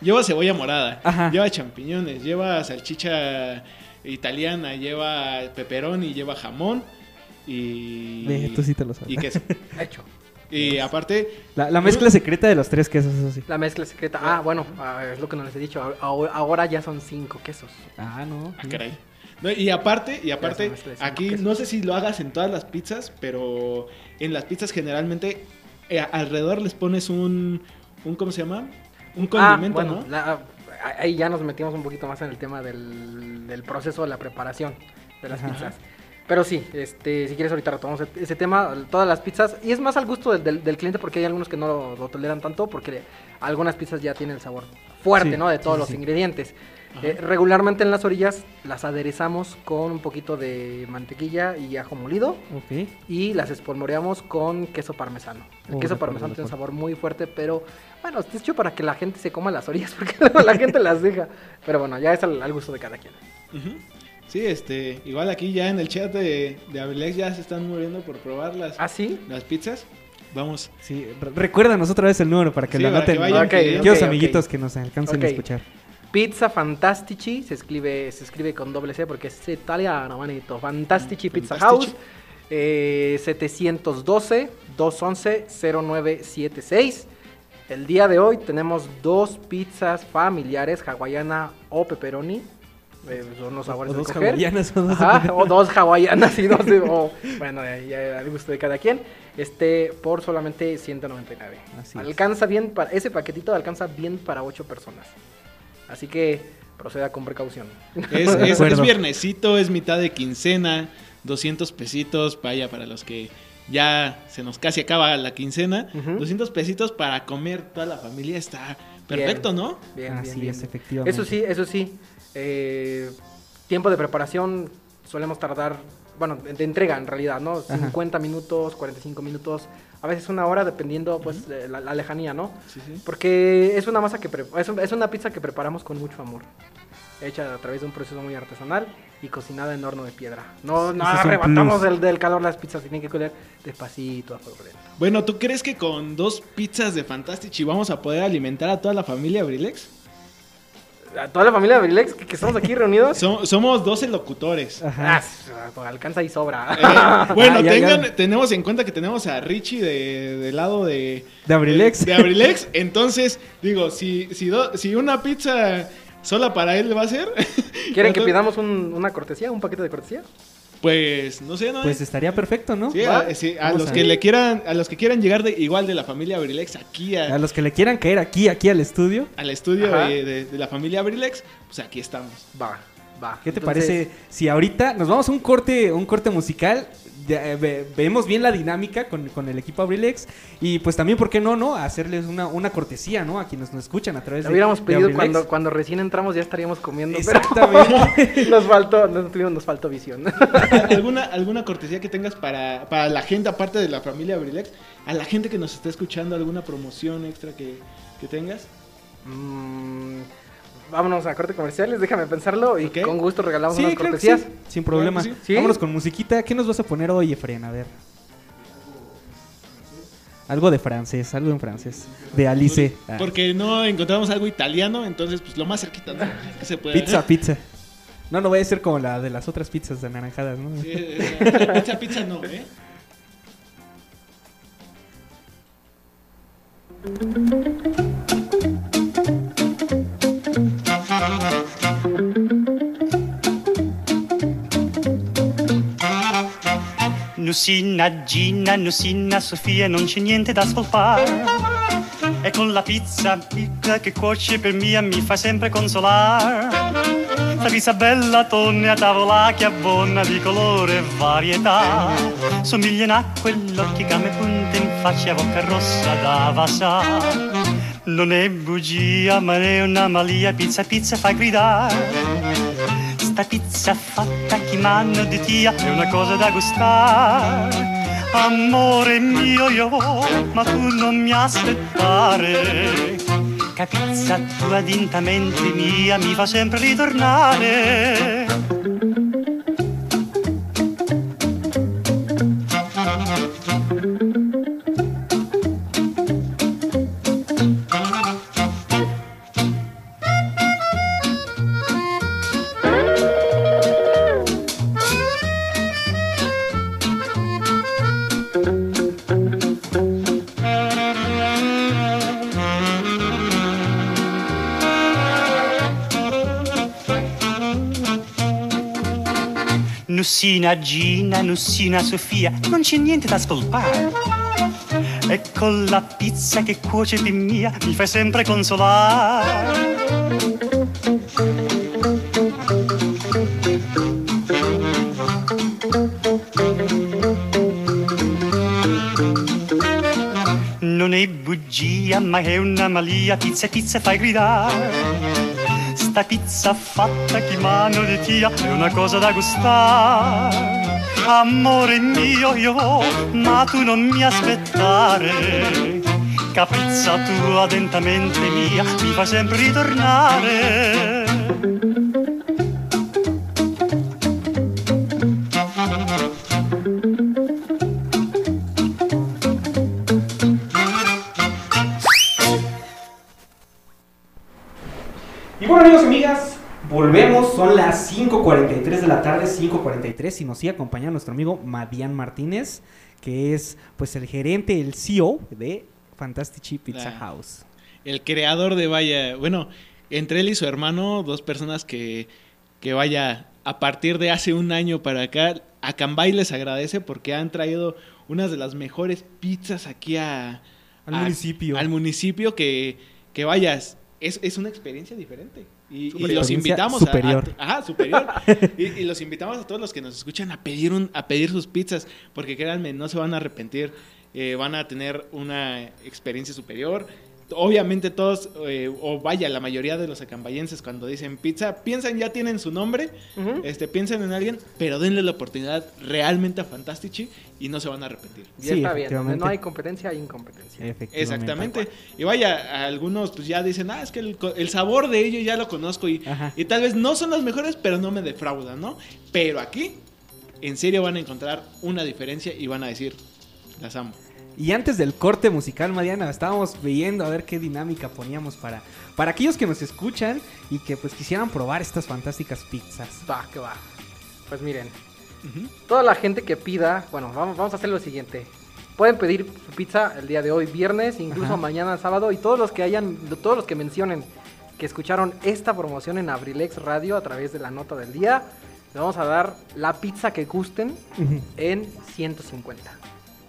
Lleva cebolla morada, Ajá. lleva champiñones, lleva salchicha italiana, lleva pepperoni, lleva jamón y, tú sí te lo sabes. y queso. [LAUGHS] Hecho. Y aparte, La, la mezcla secreta de los tres quesos, eso sí. La mezcla secreta. Ah, bueno, ah, es lo que no les he dicho. Ahora, ahora ya son cinco quesos. Ah, no. ah, caray. No, y aparte, y aparte, aquí quesos. no sé si lo hagas en todas las pizzas, pero en las pizzas generalmente eh, alrededor les pones un, un ¿cómo se llama? Un condimento, ah, bueno, ¿no? la- ahí ya nos metimos un poquito más en el tema del, del proceso de la preparación de las Ajá. pizzas. Pero sí, este, si quieres ahorita retomamos ese tema, todas las pizzas, y es más al gusto del, del- del cliente porque hay algunos que no lo, lo toleran tanto porque algunas pizzas ya tienen el sabor fuerte, Sí, ¿no? De todos sí, los sí. ingredientes. Eh, regularmente en las orillas las aderezamos con un poquito de mantequilla y ajo molido y las espolvoreamos con queso parmesano. El Oh, queso parmesano tiene un sabor muy fuerte, pero bueno, está hecho para que la gente se coma las orillas [LAUGHS] porque luego la gente las deja. Pero bueno, ya es al, al gusto de cada quien. Ujú. Sí, este, igual aquí ya en el chat de, de Abrilex ya se están muriendo por probar las, ¿Ah, sí? las pizzas. Vamos. Sí, recuérdanos otra vez el número para que Sí, lo anoten. que. Aquellos amiguitos que nos alcancen a escuchar. Pizza Fantastici se escribe, se escribe con doble C porque es italiano, manito. Fantastici Pizza Fantastici. House. eh, 712-211-0976. El día de hoy tenemos dos pizzas familiares, hawaiana o pepperoni. Eh, son los sabores O dos escoger. hawaianas o dos Ajá, o dos hawaianas y dos de- [LAUGHS] o, bueno, ya, ya al gusto de cada quien. Este por solamente 199. Así es. alcanza bien para ese paquetito alcanza bien para ocho personas. Así que proceda con precaución. Es, viernesito, es mitad de quincena, 200 pesitos, vaya, para los que ya se nos casi acaba la quincena, Ujú. 200 pesitos para comer toda la familia está perfecto, ¿no? Bien, Así bien, bien, es, efectivamente. Eso sí, eso sí. eh, tiempo de preparación solemos tardar, bueno, de entrega en realidad, ¿no? Ajá. 50 minutos, 45 minutos, a veces una hora dependiendo pues de la, la lejanía, ¿no? Sí, sí. Porque es una masa que es, un- es una pizza que preparamos con mucho amor. Hecha a través de un proceso muy artesanal y cocinada en horno de piedra. No, no arrebatamos del, del calor las pizzas, tienen que coler despacito a fuego lento. Bueno, ¿tú crees que con dos pizzas de Fantastici vamos a poder alimentar a toda la familia Abrilex? A toda la familia de Brilex que, que estamos aquí reunidos. So- somos 12 locutores. Ajá. Ah, s- alcanza y sobra. Eh, [LAUGHS] bueno, Ah, ya, tengan- ya. tenemos en cuenta que tenemos a Richie de, del lado de, De Abrilex. De, Abrilex. Entonces, digo, si, si, do- si una pizza sola para él va a ser, ¿Quieren que entonces, pidamos un- una cortesía, un paquete de cortesía? Pues, no sé, ¿no? Pues estaría perfecto, ¿no? Sí, a, sí, a los a- que le quieran, a los que quieran llegar de igual de la familia Abrilex aquí a- A los que le quieran caer aquí, aquí al estudio. al estudio de, de- de la familia Abrilex, pues aquí estamos. Va, va. ¿Qué te Entonces, parece si ahorita nos vamos a un corte, un corte musical? Ya, eh, ve- vemos bien la dinámica con, con el equipo Abrilex y pues también, ¿por qué no, no? Hacerles una, una cortesía, ¿no? A quienes nos escuchan a través Lo de hubiéramos de pedido Abrilex. cuando, cuando recién entramos, ya estaríamos comiendo. pero Exactamente. [LAUGHS] nos faltó, nos, tuvimos- nos faltó visión. [LAUGHS] ¿Alguna, ¿Alguna cortesía que tengas para, para la gente, aparte de la familia Abrilex? A la gente que nos está escuchando, ¿alguna promoción extra que, que tengas? Mm, vámonos a corte comerciales, déjame pensarlo y Ok. con gusto regalamos Sí, unas claro cortesías. sí, sin problema. Claro que sí. ¿Sí? Vámonos con musiquita. ¿Qué nos vas a poner hoy, Efren? A ver. Algo de francés, algo en francés. De Alice. Ah. Porque no encontramos algo italiano, entonces pues lo más cerquita ¿no? que se puede. Pizza, pizza. No, no voy a ser como la de las otras pizzas anaranjadas, ¿no? Sí, eh, pizza, pizza no, ¿eh? Nussina, Gina, Nussina, Sofia, non c'è niente da spolpare. E con la pizza picca che cuoce per mia mi fa sempre consolare. La pizza bella, tonne a tavola che abbonna di colore e varietà. Somigliano a quell'occhio che mi punta in faccia bocca rossa da vasà. Non è bugia, ma è una malia, pizza, pizza fa gridare. Sta pizza fatta chi mano di tia è una cosa da gustare. Amore mio io ma tu non mi aspettare. Che pizza tua dintamente mia mi fa sempre ritornare. Nussina Gina, Nussina Sofia, non c'è niente da spolpare. E con la pizza che cuoce di mia mi fai sempre consolare. Non è bugia, ma è una malia, pizza pizza fai gridare. Sta pizza fatta chi mano di tia è una cosa da gustare. Amore mio io ma tu non mi aspettare. Che pizza tua dentamente mia mi fa sempre ritornare. 5.43 de la tarde, 5.43 y nos sigue acompañando nuestro amigo Madian Martínez, que es pues el gerente, el CEO de Fantastici Pizza. House. El creador de Vaya, bueno, entre él y su hermano, dos personas que, que vaya, a partir de hace un año para acá, a Cambay les agradece porque han traído unas de las mejores pizzas aquí a, Al a- municipio. Al municipio que, que vayas, es, es una experiencia diferente. Y, los invitamos Superior. a, a- ajá, superior. [LAUGHS] y, y los invitamos a todos los que nos escuchan a pedir un, a pedir sus pizzas, porque créanme, no se van a arrepentir, eh, van a tener una experiencia superior. Obviamente todos, eh, o vaya, la mayoría de los acambayenses cuando dicen pizza, piensan ya tienen su nombre, este, piensan en alguien, pero denle la oportunidad realmente a Fantastici y no se van a arrepentir. Y Sí, está bien. No hay competencia, hay incompetencia. Efectivamente. Exactamente. Y vaya, algunos pues ya dicen, ah, es que el, sabor de ello ya lo conozco y, Ajá. y tal vez no son los mejores, pero no me defraudan, ¿no? Pero aquí, en serio van a encontrar una diferencia y van a decir, las amo. Y antes del corte musical, Mariana, estábamos viendo a ver qué dinámica poníamos para, para aquellos que nos escuchan y que pues quisieran probar estas fantásticas pizzas. Va, que va. Pues miren, toda la gente que pida, bueno, vamos, vamos a hacer lo siguiente. Pueden pedir su pizza el día de hoy, viernes, incluso Ajá. mañana, sábado, y todos los que hayan, todos los que mencionen que escucharon esta promoción en Abrilex Radio a través de la nota del día, le vamos a dar la pizza que gusten Ujú. en 150.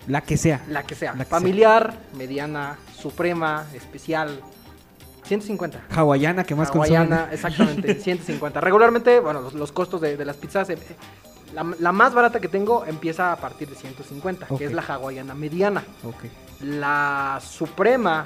La que sea. La que sea. La que Familiar, mediana, suprema, especial. 150. Hawaiana que más Hawaiana, consumen. exactamente, [LAUGHS] 150. Regularmente, bueno, los, los costos de, de las pizzas, eh, la, la más barata que tengo empieza a partir de 150, Ok. que es la hawaiana mediana. Ok. La suprema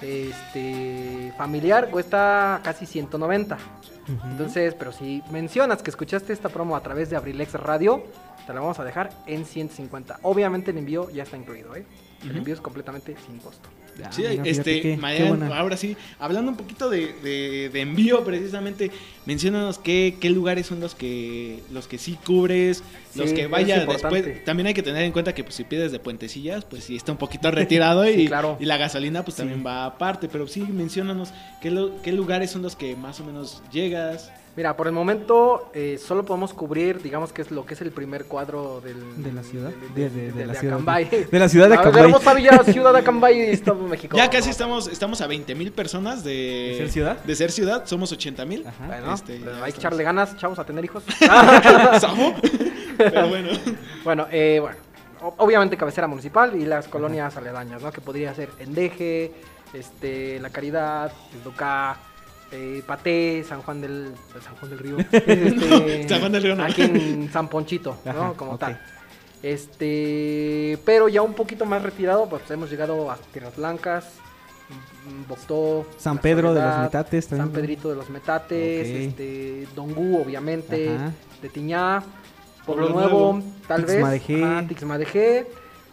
este, familiar cuesta casi 190. Ujú. Entonces, pero si mencionas que escuchaste esta promo a través de Abrilex Radio, te la vamos a dejar en 150. Obviamente el envío ya está incluido, ¿eh? El envío es completamente sin costo. Sí, mira, este, qué- Marian, ahora sí, hablando un poquito de, de- de envío precisamente, menciónanos qué, qué lugares son los que los que sí cubres, los que vaya después. También hay que tener en cuenta que pues, si pides de Puentecillas, pues sí está un poquito retirado [LAUGHS] Sí, y, claro. y la gasolina pues Sí. también va aparte, pero sí, menciónanos qué, lo- qué lugares son los que más o menos llegas. Mira, por el momento eh, solo podemos cubrir, digamos que es lo que es el primer cuadro del, De la ciudad. de, De- de- de la de ciudad. Acambay. [LAUGHS] De la ciudad de La Acambay. hermosa villa [LAUGHS] ciudad de Acambay, Estado México. ya casi estamos estamos a 20 mil personas de, ¿De ser ciudad? De ser ciudad, somos 80 mil. Ajá. Bueno, Este, hay que estamos. echarle ganas, chavos, a tener hijos. [LAUGHS] ¿Samo? Pero bueno. Bueno, eh, bueno, obviamente cabecera municipal y las colonias aledañas, ¿no? Que podría ser Endeje, este, La Caridad, Ducá, eh, Paté, San Juan del San Juan del Río, [LAUGHS] este, San Juan del Río no. aquí en San Ponchito, ¿no? Como tal. Este, pero ya un poquito más retirado, pues hemos llegado a Tierras Blancas, Boctó, San Pedro de los Metates también. San Pedrito de los Metates, Ok. este, Dongú, obviamente, Ajá. de Tiñá, Pueblo, Nuevo, Nuevo, tal Tixmadejé. vez, ajá, Tixmadejé,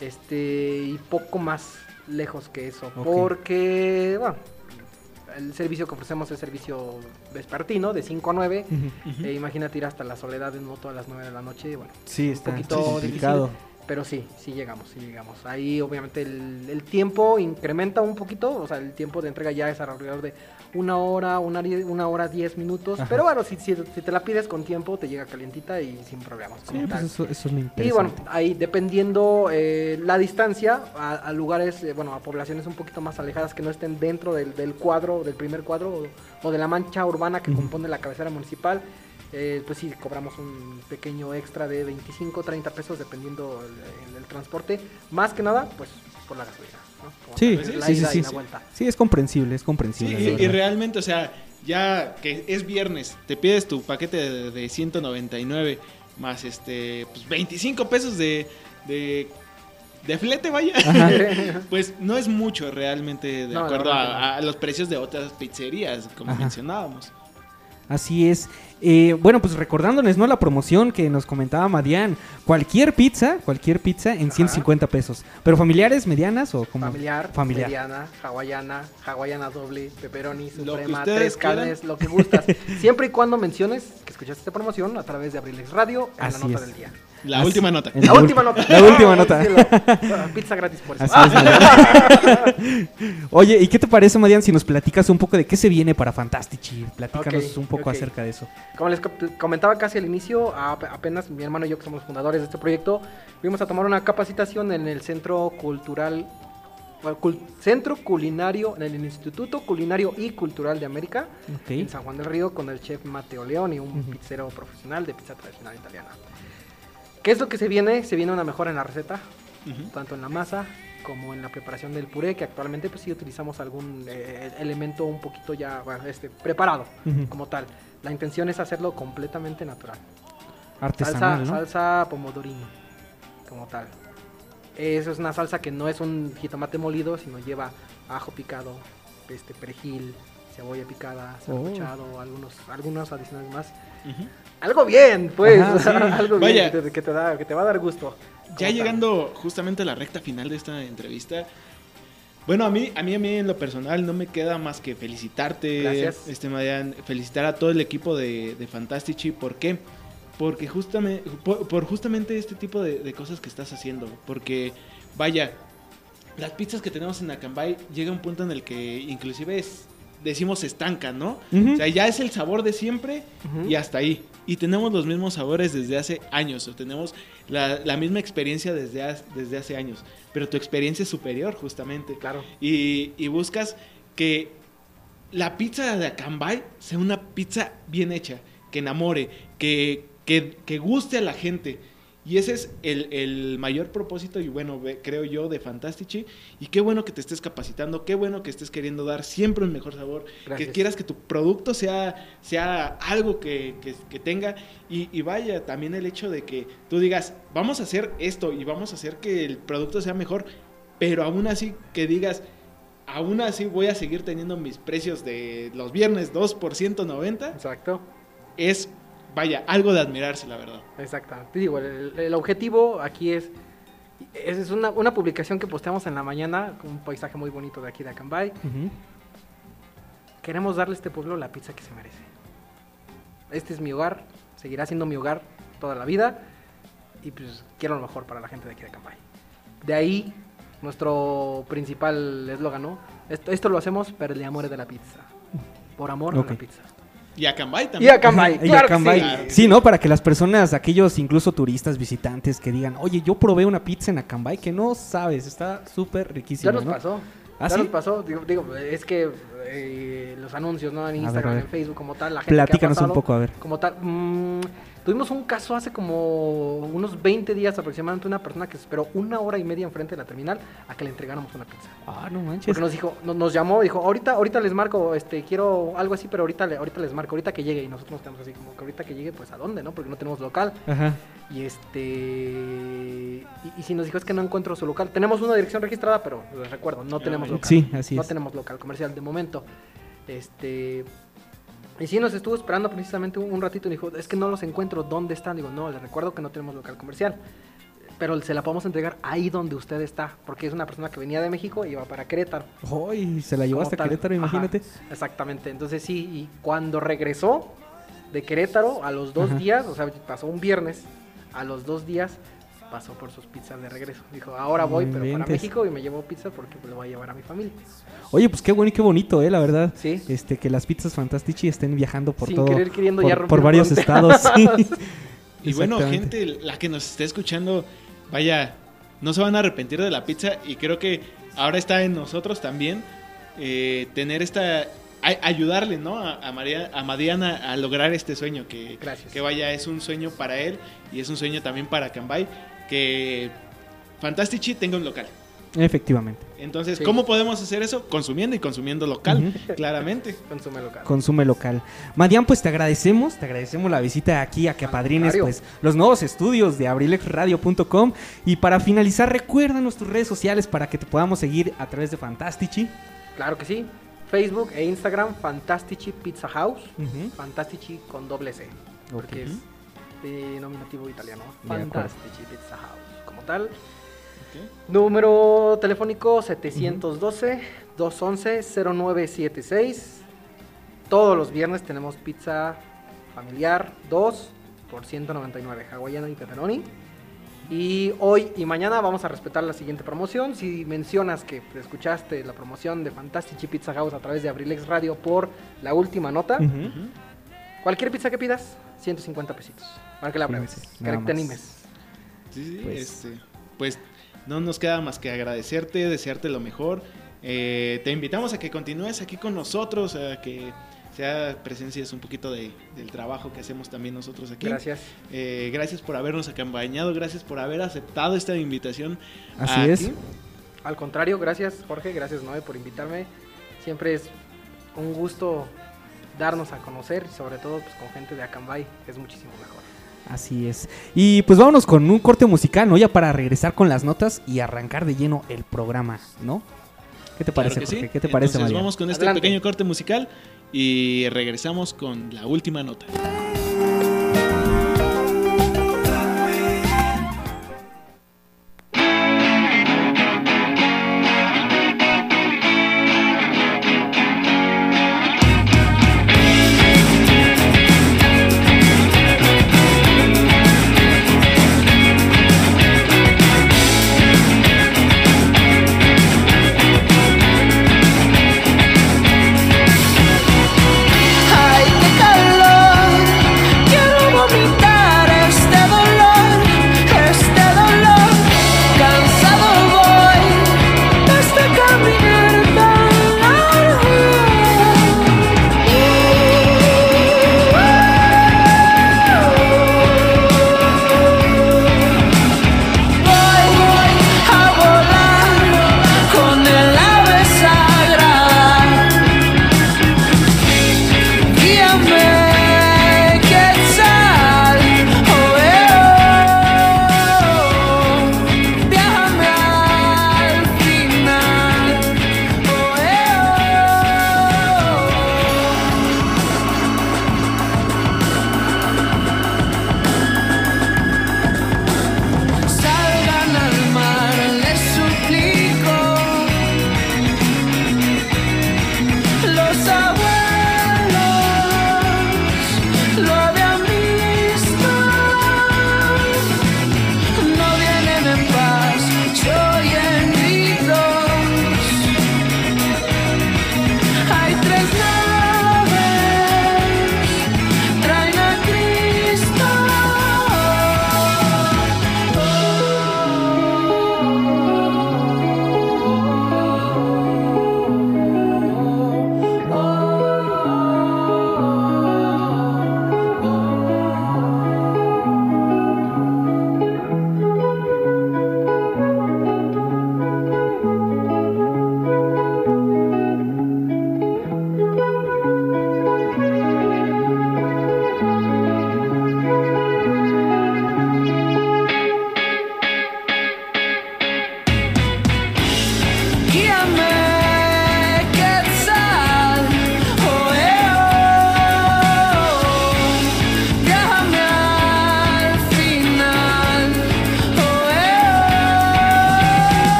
este, y poco más lejos que eso, porque, bueno, el servicio que ofrecemos es servicio vespertino, de 5 a 9, Ujú. e imagínate ir hasta la soledad en moto a las 9 de la noche, bueno, Sí, está, poquito está difícil. complicado. pero sí, sí llegamos, sí llegamos. Ahí obviamente el, el tiempo incrementa un poquito, o sea, el tiempo de entrega ya es alrededor de una hora, una, hora diez minutos. Ajá. Pero bueno, si, si, si te la pides con tiempo, te llega calientita y sin problemas. Sí, pues eso, eso me interesa. Y bueno, ahí dependiendo eh, la distancia a, a lugares, eh, bueno, a poblaciones un poquito más alejadas que no estén dentro del, del cuadro, del primer cuadro o, o de la mancha urbana que compone la cabecera municipal, eh, pues sí, cobramos un pequeño extra de 25, 30 pesos dependiendo el, el- el transporte. Más que nada, pues por la gasolina, ¿no? Como Sí, sí, la sí, ida sí, y la sí. vuelta. Sí, es comprensible, es comprensible. y, realmente, o sea, ya que es viernes, te pides tu paquete de, de 199 más este, pues 25 pesos de, de, de flete, vaya. [LAUGHS] pues no es mucho realmente de No, acuerdo no. a, a los precios de otras pizzerías, como Ajá. mencionábamos. Así es. Eh, bueno, pues recordándoles, ¿no? La promoción que nos comentaba Madian. Cualquier pizza, cualquier pizza en 150 pesos. Pero familiares, medianas o como... Familiar, Familiar. mediana, hawaiana, hawaiana doble, pepperoni, suprema, tres quieran. carnes, lo que gustas. [LAUGHS] Siempre y cuando menciones que escuchaste esta promoción a través de Abrilex Radio en Así la nota es. del día. La Así- última nota. La última nota. La última nota. Pizza gratis por eso. Así es, Madian. [LAUGHS] Oye, ¿y qué te parece, Madian, si nos platicas un poco de qué se viene para Fantastici? Platícanos un poco acerca de eso. Como les co- comentaba casi al inicio, a- apenas mi hermano y yo que somos fundadores de este proyecto, fuimos a tomar una capacitación en el Centro Cultural, cul- Centro Culinario, en el Instituto Culinario y Cultural de América, en San Juan del Río, con el chef Matteo Leoni, un Ujú. pizzero profesional de pizza tradicional italiana. ¿Qué es lo que se viene? Se viene una mejora en la receta, Ujú. tanto en la masa como en la preparación del puré, que actualmente pues sí utilizamos algún eh, elemento un poquito ya bueno, este, preparado Ujú. como tal. La intención es hacerlo completamente natural. Artesanal, salsa, ¿no? salsa pomodorino, como tal. Eso es una salsa que no es un jitomate molido, sino lleva ajo picado, este perejil, cebolla picada, Oh. sancochado, algunos, algunos adicionales más. Ujú. Algo bien, pues, Ajá, [LAUGHS] sí. algo bien Vaya. que te, que te da, que te va a dar gusto. Ya tal. llegando justamente a la recta final de esta entrevista. Bueno, a mí, a mí, a mí en lo personal no me queda más que felicitarte, Gracias. este Marian, felicitar a todo el equipo de, de Fantastici. ¿Por qué? Porque justamente, por, por justamente este tipo de, de cosas que estás haciendo. Porque, vaya, las pizzas que tenemos en Acambay llega un punto en el que inclusive es- decimos se estancan, ¿no? O sea, ya es el sabor de siempre y hasta ahí. Y tenemos los mismos sabores desde hace años, o tenemos la, la misma experiencia desde, hace- desde hace años, pero tu experiencia es superior justamente. Claro. Y, y buscas que la pizza de Acambay sea una pizza bien hecha, que enamore, que, que, que guste a la gente. Y ese es el, el mayor propósito y bueno, creo yo, de Fantastici. Y qué bueno que te estés capacitando, qué bueno que estés queriendo dar siempre un mejor sabor, Gracias. que quieras que tu producto sea, sea algo que, que- que tenga. Y, y vaya, también el hecho de que tú digas, vamos a hacer esto y vamos a hacer que el producto sea mejor, pero aún así que digas, aún así voy a seguir teniendo mis precios de los viernes 2 por 190, Exacto. es, vaya, algo de admirarse, la verdad. Exacto. Te digo, el, el objetivo aquí es. Es es una, una publicación que posteamos en la mañana, con un paisaje muy bonito de aquí de Acambay. Queremos darle a este pueblo la pizza que se merece. Este es mi hogar, seguirá siendo mi hogar toda la vida. Y pues quiero lo mejor para la gente de aquí de Acambay. De ahí nuestro principal eslogan, ¿no? Esto, esto lo hacemos por el amor de la pizza. Por amor Ok. a la pizza. Y Acambay Y también. Acambay, [LAUGHS] Y claro Acambay. que sí. Sí, ¿no? Para que las personas, aquellos incluso turistas, visitantes, que digan, oye, yo probé una pizza en Acambay que no sabes, está súper riquísima. Ya nos ¿no? pasó. ¿Ah, ya sí? nos pasó. Digo, digo, es que eh, los anuncios, ¿no? En Instagram, a ver. en Facebook, como tal, la gente que ha Platícanos un poco, a ver. Como tal. mm, Tuvimos un caso hace como unos 20 días aproximadamente, una persona que se esperó una hora y media enfrente de la terminal a que le entregáramos una pizza. Ah, no manches. Porque nos dijo, nos, nos llamó, dijo, ahorita, ahorita les marco, este, quiero algo así, pero ahorita, le- ahorita les marco, ahorita que llegue. Y nosotros nos quedamos así como que ahorita que llegue, pues a dónde, ¿no? Porque no tenemos local. Ajá. Y este. Y, y si nos dijo es que no encuentro su local. Tenemos una dirección registrada, pero les recuerdo, no tenemos local. Sí, así No es. tenemos local comercial de momento. Este. Y sí, nos estuvo esperando precisamente un, ratito y dijo, es que no los encuentro, ¿dónde están? Digo, no, les recuerdo que no tenemos local comercial. Pero se la podemos entregar ahí donde usted está, porque es una persona que venía de México y iba para Querétaro. Ay, se la llevó hasta tal. Querétaro, Ajá, imagínate. exactamente. Entonces sí, y cuando regresó de Querétaro, a los dos Ajá. días, o sea, pasó un viernes, a los dos días pasó por sus pizzas de regreso. Dijo, ahora voy, pero para. México y me llevo pizza porque pues, le voy a llevar a mi familia. Oye, pues qué bueno y qué bonito, eh, la verdad. Sí. Este, que las pizzas Fantastici estén viajando por Sin todo. querer queriendo por, ya por varios estados. [LAUGHS] sí. Y bueno, gente, la que nos esté escuchando, vaya, no se van a arrepentir de la pizza y creo que ahora está en nosotros también eh, tener esta, a- ayudarle, ¿no? A, a María, a Madiana a lograr este sueño, que, Gracias. que vaya, es un sueño para él y es un sueño también para Cambay, que Fantastici tenga un local. Efectivamente. Entonces, Sí. ¿cómo podemos hacer eso? Consumiendo y consumiendo local, claramente. Consume local. Consume local. Madian, pues te agradecemos, te agradecemos la visita aquí a que apadrines pues los nuevos estudios de abrilexradio.com y para finalizar recuérdanos tus redes sociales para que te podamos seguir a través de Fantastici. Claro que sí. Facebook e Instagram, Fantastici Pizza House. Ujú. Fantastici con doble C. Porque es italiano. De acuerdo. Fantastici Pizza House. Como tal. Número telefónico 712-211-0976. Todos los viernes tenemos pizza familiar 2 por 199, hawaiana y pepperoni. Y hoy y mañana vamos a respetar la siguiente promoción. Si mencionas que escuchaste la promoción de Fantastici Pizza House a través de Abrilex Radio por la última nota, Ujú. cualquier pizza que pidas, 150 pesitos. Para que la pruebes, que te animes. Sí, sí, Pues- este, pues no nos queda más que agradecerte, desearte lo mejor. Eh, te invitamos a que continúes aquí con nosotros, a que sea presencias un poquito de, del trabajo que hacemos también nosotros aquí. Gracias. Eh, gracias por habernos acompañado, gracias por haber aceptado esta invitación. Así aquí. es. Al contrario, gracias Jorge, gracias Noé por invitarme. Siempre es un gusto darnos a conocer y sobre todo pues, con gente de Acambay, es muchísimo mejor. Así es. Y pues vámonos con un corte musical, ¿no? Ya para regresar con las notas y arrancar de lleno el programa, ¿no? ¿Qué te Claro parece, sí. Jorge? ¿Qué te parece, Entonces María? vamos con este Adelante. pequeño corte musical y regresamos con la última nota.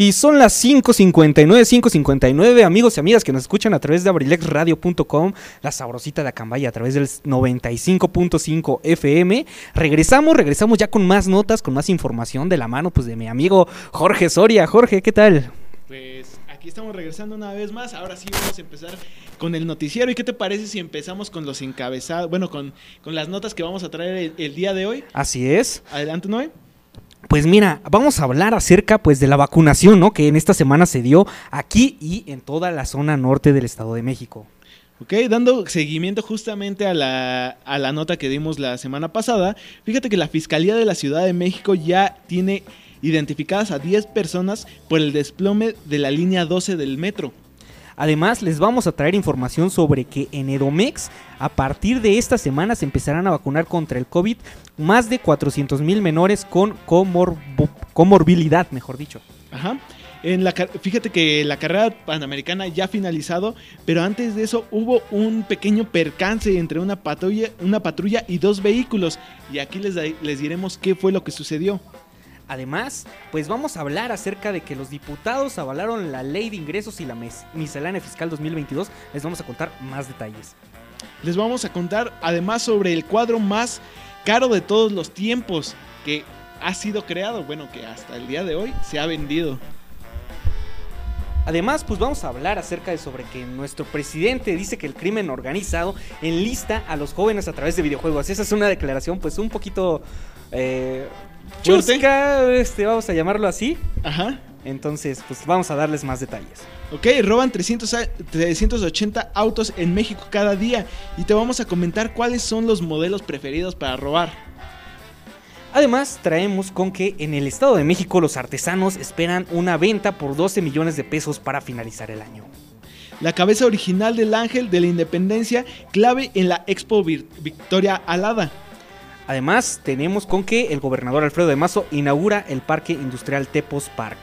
Y son las 5.59, 5.59, amigos y amigas que nos escuchan a través de abrilexradio.com, la sabrosita de Acambaya a través del 95.5 FM. Regresamos, regresamos ya con más notas, con más información de la mano pues de mi amigo Jorge Soria. Jorge, ¿qué tal? Pues aquí estamos regresando una vez más. Ahora sí vamos a empezar con el noticiero. ¿Y qué te parece si empezamos con los encabezados? Bueno, con, con las notas que vamos a traer el, el día de hoy. Así es. Adelante, Noé. Pues mira, vamos a hablar acerca pues de la vacunación, ¿no? Que en esta semana se dio aquí y en toda la zona norte del Estado de México. Ok, dando seguimiento justamente a la, a la nota que dimos la semana pasada, fíjate que la Fiscalía de la Ciudad de México ya tiene identificadas a 10 personas por el desplome de la línea 12 del metro. Además, les vamos a traer información sobre que en Edomex, a partir de esta semana, se empezarán a vacunar contra el COVID más de 400 mil menores con comorbo- comorbilidad, mejor dicho. Ajá. En la, fíjate que la carrera panamericana ya ha finalizado, pero antes de eso hubo un pequeño percance entre una patrulla, una patrulla y dos vehículos. Y aquí les, les diremos qué fue lo que sucedió. Además, pues vamos a hablar acerca de que los diputados avalaron la ley de ingresos y la mes- miscelánea fiscal 2022. Les vamos a contar más detalles. Les vamos a contar además sobre el cuadro más caro de todos los tiempos que ha sido creado, bueno, que hasta el día de hoy se ha vendido. Además, pues vamos a hablar acerca de sobre que nuestro presidente dice que el crimen organizado enlista a los jóvenes a través de videojuegos. Esa es una declaración pues un poquito eh. Chusca, este, vamos a llamarlo así. Ajá. Entonces, pues vamos a darles más detalles. Ok, roban 300 a- 380 autos en México cada día y te vamos a comentar cuáles son los modelos preferidos para robar. Además, traemos con que en el Estado de México los artesanos esperan una venta por 12 millones de pesos para finalizar el año. La cabeza original del ángel de la independencia, clave en la Expo Victoria Alada. Además, tenemos con que el gobernador Alfredo de Mazo inaugura el Parque Industrial Tepos Park.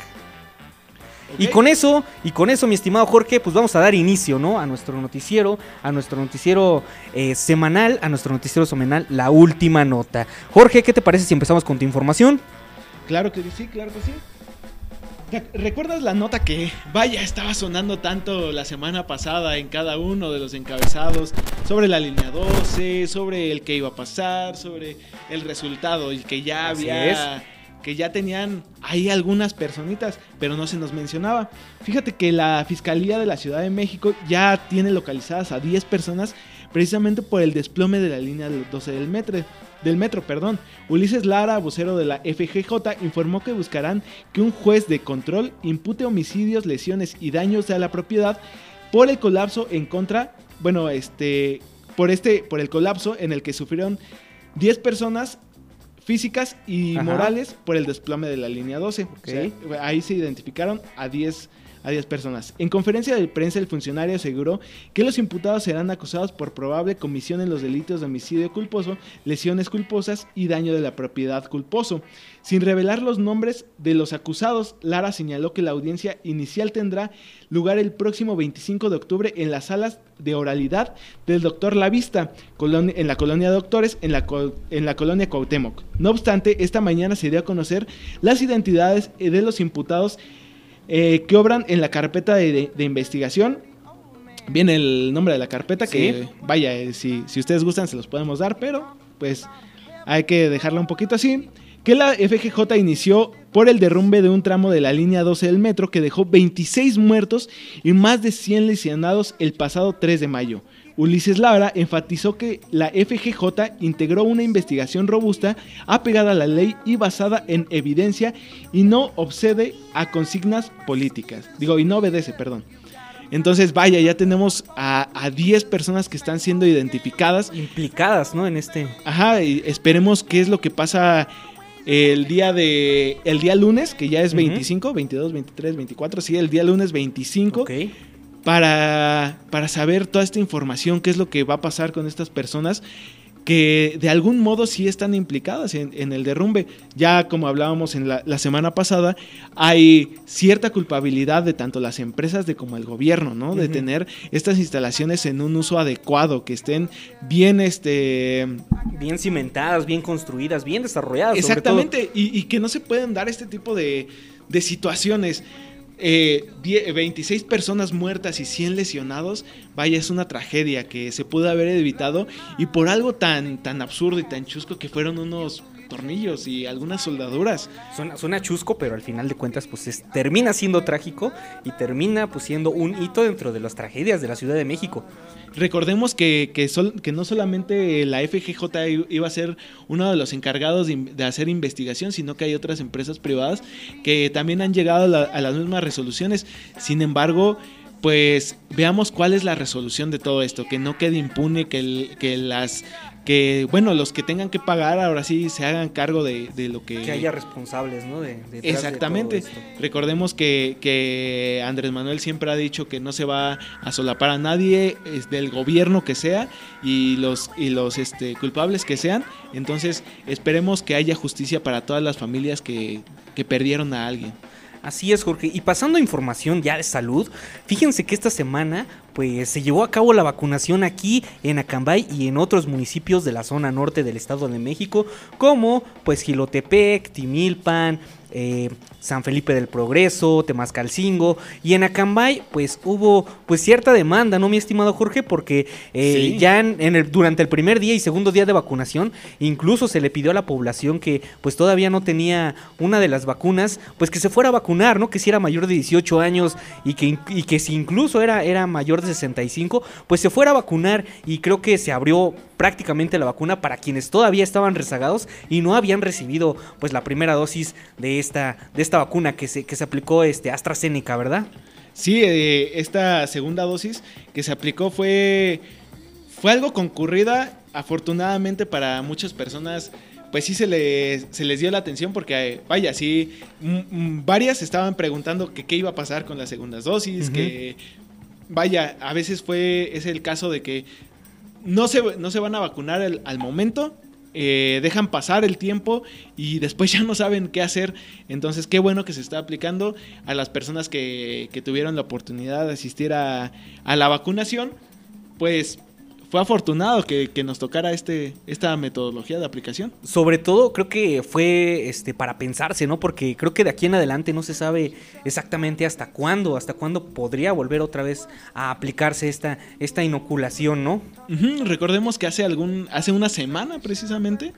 Y con eso, y con eso, mi estimado Jorge, pues vamos a dar inicio, ¿no? A nuestro noticiero, a nuestro noticiero eh, semanal, a nuestro noticiero semanal, la última nota. Jorge, ¿qué te parece si empezamos con tu información? Claro que sí, claro que sí. ¿Te- ¿Recuerdas la nota que, vaya, estaba sonando tanto la semana pasada en cada uno de los encabezados sobre la línea 12, sobre el que iba a pasar, sobre el resultado y que ya Así había, que ya tenían ahí algunas personitas, pero no se nos mencionaba. Fíjate que la Fiscalía de la Ciudad de México ya tiene localizadas a 10 personas precisamente por el desplome de la línea 12 del metro. Del metro, perdón. Ulises Lara, vocero de la FGJ, informó que buscarán que un juez de control impute homicidios, lesiones y daños a la propiedad por el colapso en contra, bueno, este, por este, por el colapso en el que sufrieron 10 personas físicas y Ajá. morales por el desplome de la línea 12. O sea, Ok. ahí se identificaron a 10 a 10 personas. En conferencia de prensa, el funcionario aseguró que los imputados serán acusados por probable comisión en los delitos de homicidio culposo, lesiones culposas y daño de la propiedad culposo. Sin revelar los nombres de los acusados, Lara señaló que la audiencia inicial tendrá lugar el próximo 25 de octubre en las salas de oralidad del doctor Lavista, colon- en la colonia Doctores, en la, en la colonia Cuauhtémoc. No obstante, esta mañana se dio a conocer las identidades de los imputados eh, que obran en la carpeta de, de- de investigación. Viene el nombre de la carpeta, que vaya, eh, si, si ustedes gustan se los podemos dar, pero pues hay que dejarla un poquito así. Que la FGJ inició por el derrumbe de un tramo de la línea 12 del metro que dejó 26 muertos y más de 100 lesionados el pasado 3 de mayo. Ulises Lara enfatizó que la FGJ integró una investigación robusta, apegada a la ley y basada en evidencia y no obsede a consignas políticas. Digo, y no obedece, perdón. Entonces, vaya, ya tenemos a, a 10 personas que están siendo identificadas. Implicadas, ¿no? En este... Ajá, y esperemos qué es lo que pasa el día de el día lunes, que ya es Ujú. 25, 22, 23, 24, sí, el día lunes 25 Ok. Para para saber toda esta información, qué es lo que va a pasar con estas personas que de algún modo sí están implicadas en, en el derrumbe. Ya como hablábamos en la, la semana pasada, hay cierta culpabilidad de tanto las empresas de como el gobierno, ¿no? De tener estas instalaciones en un uso adecuado, que estén bien, este, Bien cimentadas, bien construidas, bien desarrolladas. sobre Exactamente, y, y que no se pueden dar este tipo de, de situaciones. Eh, die- 26 personas muertas y 100 lesionados, vaya, es una tragedia que se pudo haber evitado y por algo tan, tan absurdo y tan chusco que fueron unos tornillos y algunas soldaduras. Suena, suena chusco, pero al final de cuentas, pues es- termina siendo trágico y termina pues siendo un hito dentro de las tragedias de la Ciudad de México. Recordemos que, que, sol- que no solamente la FGJ iba a ser uno de los encargados de, hacer investigación, sino que hay otras empresas privadas que también han llegado a, la- a las mismas resoluciones. Sin embargo, pues veamos cuál es la resolución de todo esto, que no quede impune, que, el- que las que bueno los que tengan que pagar ahora sí se hagan cargo de, de lo que Que haya responsables, ¿no? De, de Exactamente. Recordemos que, que Andrés Manuel siempre ha dicho que no se va a solapar a nadie, es del gobierno que sea y los, y los este, culpables que sean. Entonces esperemos que haya justicia para todas las familias que, que perdieron a alguien. Así es, Jorge. Y pasando a información ya de salud, fíjense que esta semana pues se llevó a cabo la vacunación aquí en Acambay y en otros municipios de la zona norte del Estado de México, como pues Gilotepec, Timilpan, eh, San Felipe del Progreso, Temascalcingo y en Acambay pues hubo pues cierta demanda, ¿no mi estimado Jorge? Porque eh, Sí. ya en, en el, durante el primer día y segundo día de vacunación incluso se le pidió a la población que pues todavía no tenía una de las vacunas pues que se fuera a vacunar, ¿no? Que si era mayor de 18 años y que, y que si incluso era, era mayor de 65 pues se fuera a vacunar y creo que se abrió prácticamente la vacuna para quienes todavía estaban rezagados y no habían recibido pues la primera dosis de esta, de esta vacuna que se, que se aplicó este AstraZeneca, ¿verdad? Sí, eh, esta segunda dosis que se aplicó fue, fue algo concurrida, afortunadamente para muchas personas. Pues sí se les, se les dio la atención porque, eh, vaya, sí, varias estaban preguntando que qué iba a pasar con las segundas dosis, que, vaya, a veces fue, es el caso de que no se, no se van a vacunar al momento, eh, dejan pasar el tiempo y después [LAUGHS] ya no saben qué hacer. Entonces, qué bueno que se está aplicando a las personas que, que tuvieron la oportunidad de asistir a, a la vacunación. Pues fue afortunado que, que nos tocara este, esta metodología de aplicación. Sobre todo creo que fue este para pensarse, ¿no? Porque creo que de aquí en adelante no se sabe exactamente hasta cuándo, hasta cuándo podría volver otra vez a aplicarse esta, esta inoculación, ¿no? Recordemos que hace algún hace una semana precisamente,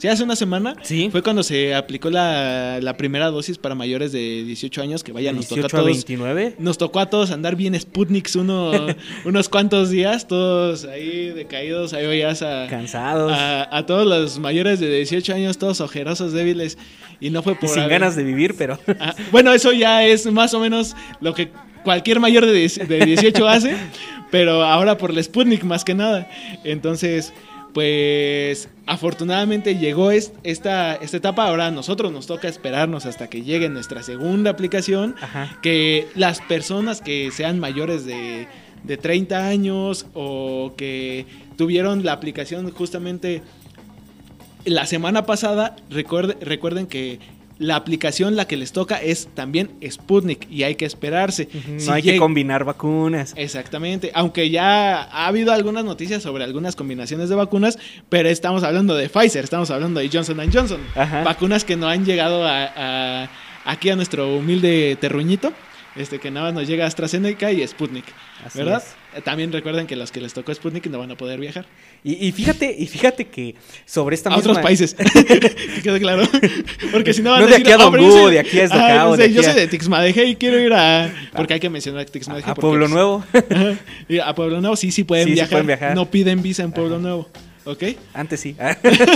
sí, hace una semana Sí. fue cuando se aplicó la, la primera dosis para mayores de 18 años, que vaya, nos tocó a 18 a todos 29. Nos tocó a todos andar bien Sputniks uno, [LAUGHS] unos cuantos días, todos ahí decaídos, ahí veías a, Cansados. a, a todos los mayores de 18 años, todos ojerosos, débiles, y no fue por... sin haber- ganas de vivir, pero [LAUGHS] Ah, bueno, eso ya es más o menos lo que cualquier mayor de, 10 de 18 hace, [LAUGHS] pero ahora por el Sputnik más que nada. Entonces, pues afortunadamente llegó est- esta, esta etapa, ahora a nosotros nos toca esperarnos hasta que llegue nuestra segunda aplicación, Ajá. que las personas que sean mayores de, de 30 años o que tuvieron la aplicación justamente la semana pasada, recuerde- recuerden que la aplicación la que les toca es también Sputnik y hay que esperarse. no Si hay que combinar vacunas. Exactamente, aunque ya ha habido algunas noticias sobre algunas combinaciones de vacunas, pero estamos hablando de Pfizer, estamos hablando de Johnson Johnson, Ajá. vacunas que no han llegado a, a- aquí a nuestro humilde terruñito, este que nada más nos llega AstraZeneca y Sputnik, Así ¿verdad? es. También recuerden que los que les tocó Sputnik no van a poder viajar Y, y fíjate, y fíjate que sobre esta a misma... otros países, [LAUGHS] [LAUGHS] que quede claro, [LAUGHS] porque si no van No a de decir, aquí a "Ah, Dongú, de aquí a Ah, Estacao, yo de soy- yo a- soy de Tixmadeje y quiero ir a, porque hay que mencionar Tixmadeje a porque, Pueblo Nuevo. Ajá. A Pueblo Nuevo sí, sí pueden, Sí, sí viajar. pueden viajar. No piden visa en Pueblo Nuevo. ¿Ok? Antes sí.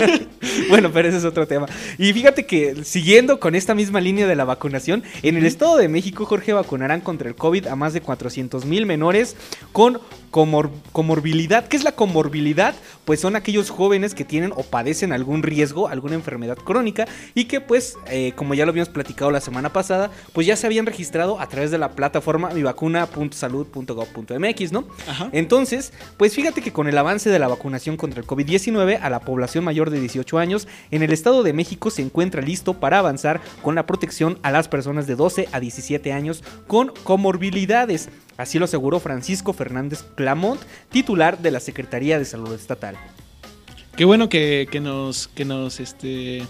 [LAUGHS] bueno, pero ese es otro tema. Y fíjate que siguiendo con esta misma línea de la vacunación, en el Estado de México, Jorge, vacunarán contra el COVID a más de 400 mil menores con comor- comorbilidad. ¿Qué es la comorbilidad? Pues son aquellos jóvenes que tienen o padecen algún riesgo, alguna enfermedad crónica y que pues, eh, como ya lo habíamos platicado la semana pasada, pues ya se habían registrado a través de la plataforma mivacuna.salud.gov.mx, ¿no? Ajá. Entonces, pues fíjate que con el avance de la vacunación contra el COVID-19 a la población mayor de 18 años, en el Estado de México se encuentra listo para avanzar con la protección a las personas de 12 a 17 años con comorbilidades. Así lo aseguró Francisco Fernández Clamont, titular de la Secretaría de Salud Estatal. Qué bueno que, que nos, que nos, este,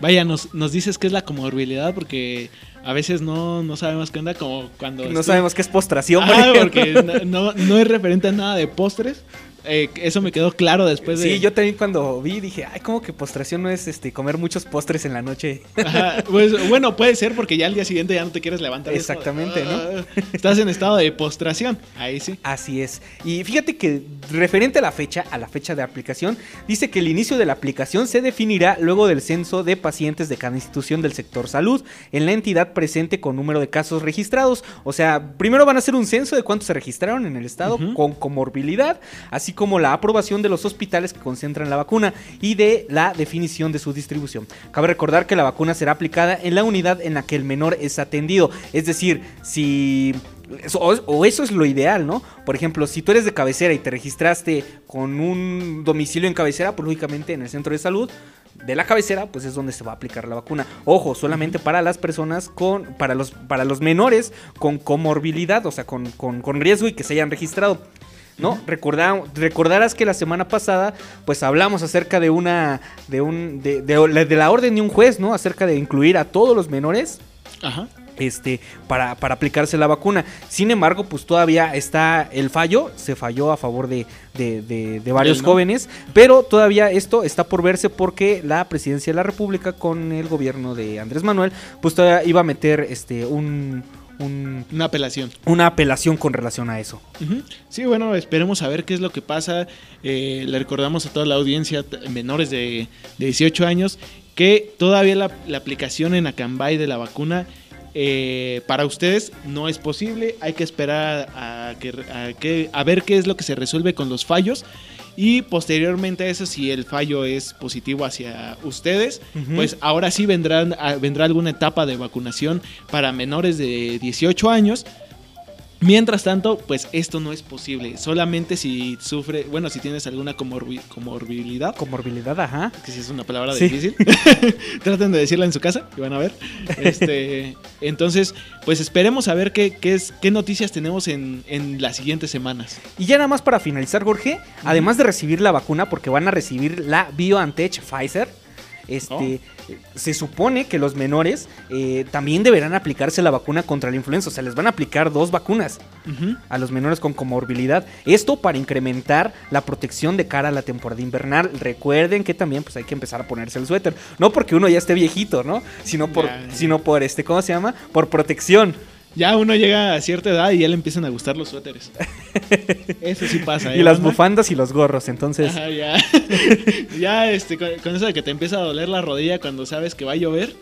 vaya, nos, nos dices qué es la comorbilidad porque a veces no, no sabemos qué onda, como cuando... No sabemos qué es postración. Ah, porque no, no, no es referente a nada de postres. Eh, eso me quedó claro después de... Sí, yo también cuando vi dije, ay, como que postración no es este comer muchos postres en la noche. Ajá, pues, bueno, puede ser porque ya al día siguiente ya no te quieres levantar. Exactamente, ¿no? "Ah", Estás en estado de postración. Ahí sí. Así es. Y fíjate que referente a la fecha, a la fecha de aplicación, dice que el inicio de la aplicación se definirá luego del censo de pacientes de cada institución del sector salud en la entidad presente con número de casos registrados. O sea, primero van a hacer un censo de cuántos se registraron en el estado con comorbilidad, así como la aprobación de los hospitales que concentran la vacuna y de la definición de su distribución. Cabe recordar que la vacuna será aplicada en la unidad en la que el menor es atendido. Es decir, si eso- o, o eso es lo ideal, ¿no? Por ejemplo, si tú eres de cabecera y te registraste con un domicilio en cabecera, pues lógicamente en el centro de salud de la cabecera, pues es donde se va a aplicar la vacuna. Ojo, solamente para las personas con, para los, para los menores con comorbilidad, o sea, con, con- con riesgo y que se hayan registrado. ¿No? Recorda- recordarás que la semana pasada, pues hablamos acerca de una, de un, de, de- de la orden de un juez, ¿no? Acerca de incluir a todos los menores Ajá. este, para, para aplicarse la vacuna. Sin embargo, pues todavía está el fallo, se falló a favor de, de- de- de varios no. jóvenes, pero todavía esto está por verse porque la presidencia de la República con el gobierno de Andrés Manuel, pues todavía iba a meter este, un, un- Una apelación. una apelación con relación a eso. Sí, bueno, esperemos a ver qué es lo que pasa. Eh, le recordamos a toda la audiencia, menores de, de 18 años, que todavía la, la aplicación en Acambay de la vacuna eh, para ustedes no es posible. Hay que esperar a, que, a, que- a ver qué es lo que se resuelve con los fallos. Y posteriormente a eso, si el fallo es positivo hacia ustedes, pues ahora sí vendrán, vendrá alguna etapa de vacunación para menores de 18 años. Mientras tanto, pues esto no es posible. Solamente si sufre, bueno, si tienes alguna comorbi- comorbilidad, Comorbilidad, ajá. que si es una palabra Sí. difícil, [LAUGHS] traten de decirla en su casa y van a ver. [LAUGHS] Este, entonces, pues esperemos a ver qué, qué, es, qué noticias tenemos en, en las siguientes semanas. Y ya nada más para finalizar, Jorge, además de recibir la vacuna, porque van a recibir la BioNTech Pfizer, este, se supone que los menores eh, también deberán aplicarse la vacuna contra la influenza. O sea, les van a aplicar dos vacunas a los menores con comorbilidad. Esto para incrementar la protección de cara a la temporada invernal. Recuerden que también pues, hay que empezar a ponerse el suéter. No porque uno ya esté viejito, ¿no? Sino por, sino por este, ¿cómo se llama? Por protección. Ya uno llega a cierta edad y ya le empiezan a gustar los suéteres. [LAUGHS] Eso sí pasa. Y ¿eh, las bufandas y los gorros. Entonces, Ajá, ya. [LAUGHS] ya, este, con, con eso de que te empieza a doler la rodilla cuando sabes que va a llover,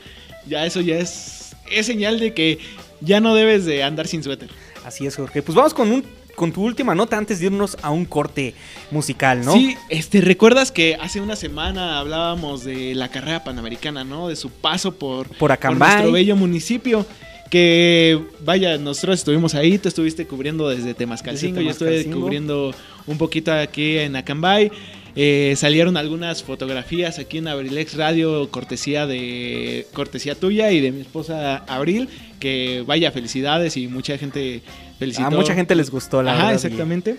ya eso ya es, es señal de que ya no debes de andar sin suéter. Así es, Jorge. Pues vamos con un con tu última nota antes de irnos a un corte musical, ¿no? Sí, este, ¿recuerdas que hace una semana hablábamos de la carrera panamericana, ¿no? De su paso por, Por Acambay. nuestro bello municipio. Que, vaya, nosotros estuvimos ahí, tú estuviste cubriendo desde Temascalcingo, Desde yo estuve cubriendo un poquito aquí en Acambay. Eh, salieron algunas fotografías aquí en Abrilex Radio, cortesía de cortesía tuya y de mi esposa Abril, que vaya felicidades y mucha gente felicitó. A mucha gente les gustó, la Ajá, verdad, exactamente.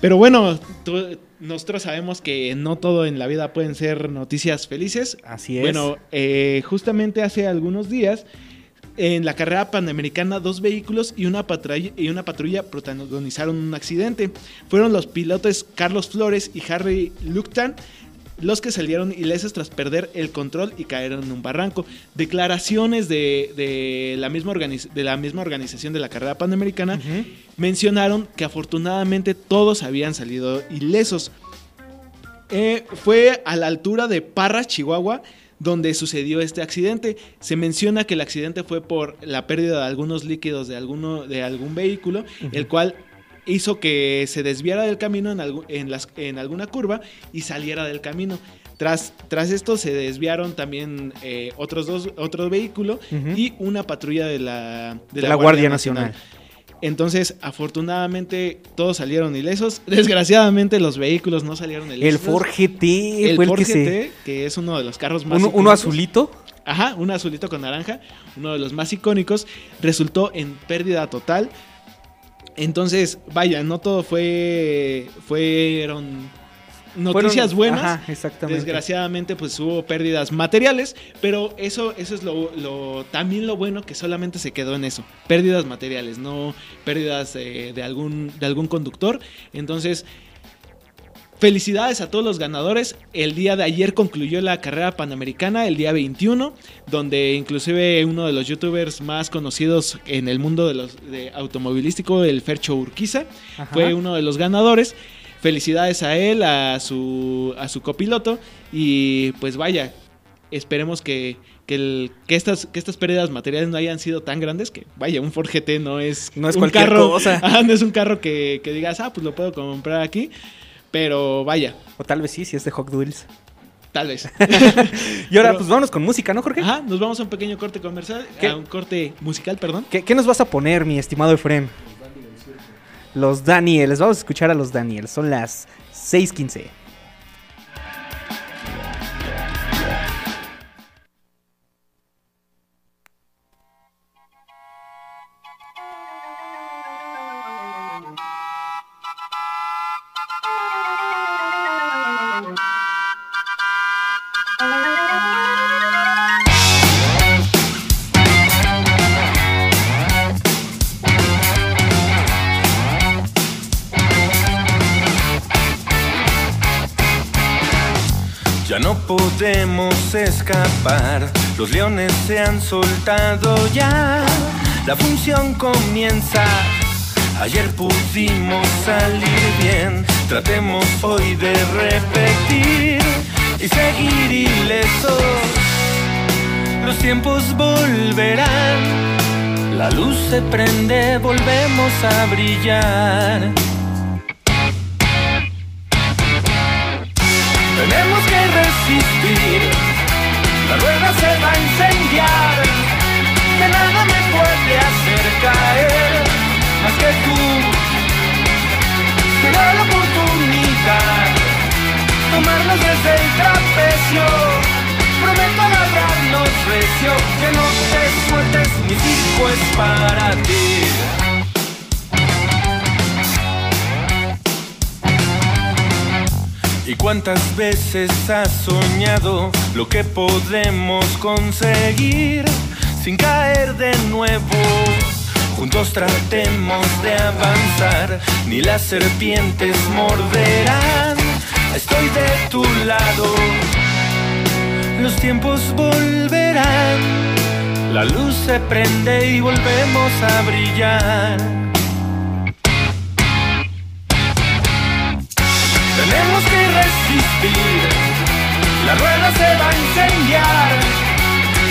Pero bueno, tú- nosotros sabemos que no todo en la vida pueden ser noticias felices. Así es. Bueno, eh, justamente hace algunos días, en la carrera panamericana, dos vehículos y una, patrulla, y una patrulla protagonizaron un accidente. Fueron los pilotos Carlos Flores y Harry Luctan los que salieron ilesos tras perder el control y caer en un barranco. Declaraciones de, de la, misma organiz- de la misma organización de la carrera panamericana mencionaron que afortunadamente todos habían salido ilesos. Eh, fue a la altura de Parras, Chihuahua, donde sucedió este accidente. Se menciona que el accidente fue por la pérdida de algunos líquidos de, alguno, de algún vehículo, el cual hizo que se desviara del camino en, algu- en las- en alguna curva y saliera del camino. Tras, tras esto se desviaron también eh, otros dos otro vehículo y una patrulla de la, De la Guardia Nacional. Entonces, afortunadamente, todos salieron ilesos. [LAUGHS] Desgraciadamente, los vehículos no salieron El ilesos. Ford GT El fue el Ford que GT, se... que es uno de los carros más Uno, uno azulito. Ajá, un azulito con naranja, uno de los más icónicos, resultó en pérdida total. Entonces, vaya, no todo fue fueron noticias Fueron- buenas. Ajá, exactamente. Desgraciadamente, pues hubo pérdidas materiales, pero eso, eso es lo, lo- también lo bueno que solamente se quedó en eso. Pérdidas materiales, no pérdidas eh, de, algún, de algún conductor. Entonces, felicidades a todos los ganadores. El día de ayer concluyó la carrera panamericana, el día 21, donde inclusive uno de los youtubers más conocidos en el mundo de los de automovilístico, el Fercho Urquiza, Ajá. fue uno de los ganadores. Felicidades a él, a su, a su copiloto. Y pues vaya, esperemos que, que, el- que estas, que estas pérdidas materiales no hayan sido tan grandes. Que vaya, un Ford GT no es, No es un cualquier carro. cosa. Ajá, [LAUGHS] no es un carro que, que digas, ah, pues lo puedo comprar aquí. Pero vaya, O tal vez sí, si es de Hot Wheels. tal vez. [LAUGHS] Y ahora, Pero- pues vámonos con música, ¿no, Jorge? Ajá, nos vamos a un pequeño corte comercial, ¿Qué? a un corte musical, perdón. ¿Qué, qué nos vas a poner, mi estimado Efrem? Los Daniels. Vamos a escuchar a los Daniels. Son las 6:15. Los leones se han soltado ya. La función comienza. Ayer pudimos salir bien, tratemos hoy de repetir y seguir ilesos. Los tiempos volverán, la luz se prende, volvemos a brillar. Tenemos que resistir, se va a incendiar, que nada me puede hacer caer, más que tú. Será la oportunidad, tomarnos desde el trapecio, prometo agarrarnos recio, que no te sueltes, mi circo es para ti. ¿Y cuántas veces has soñado lo que podemos conseguir sin caer de nuevo? Juntos tratemos de avanzar, ni las serpientes morderán. Estoy de tu lado, los tiempos volverán. La luz se prende y volvemos a brillar. Tenemos que resistir, la rueda se va a incendiar,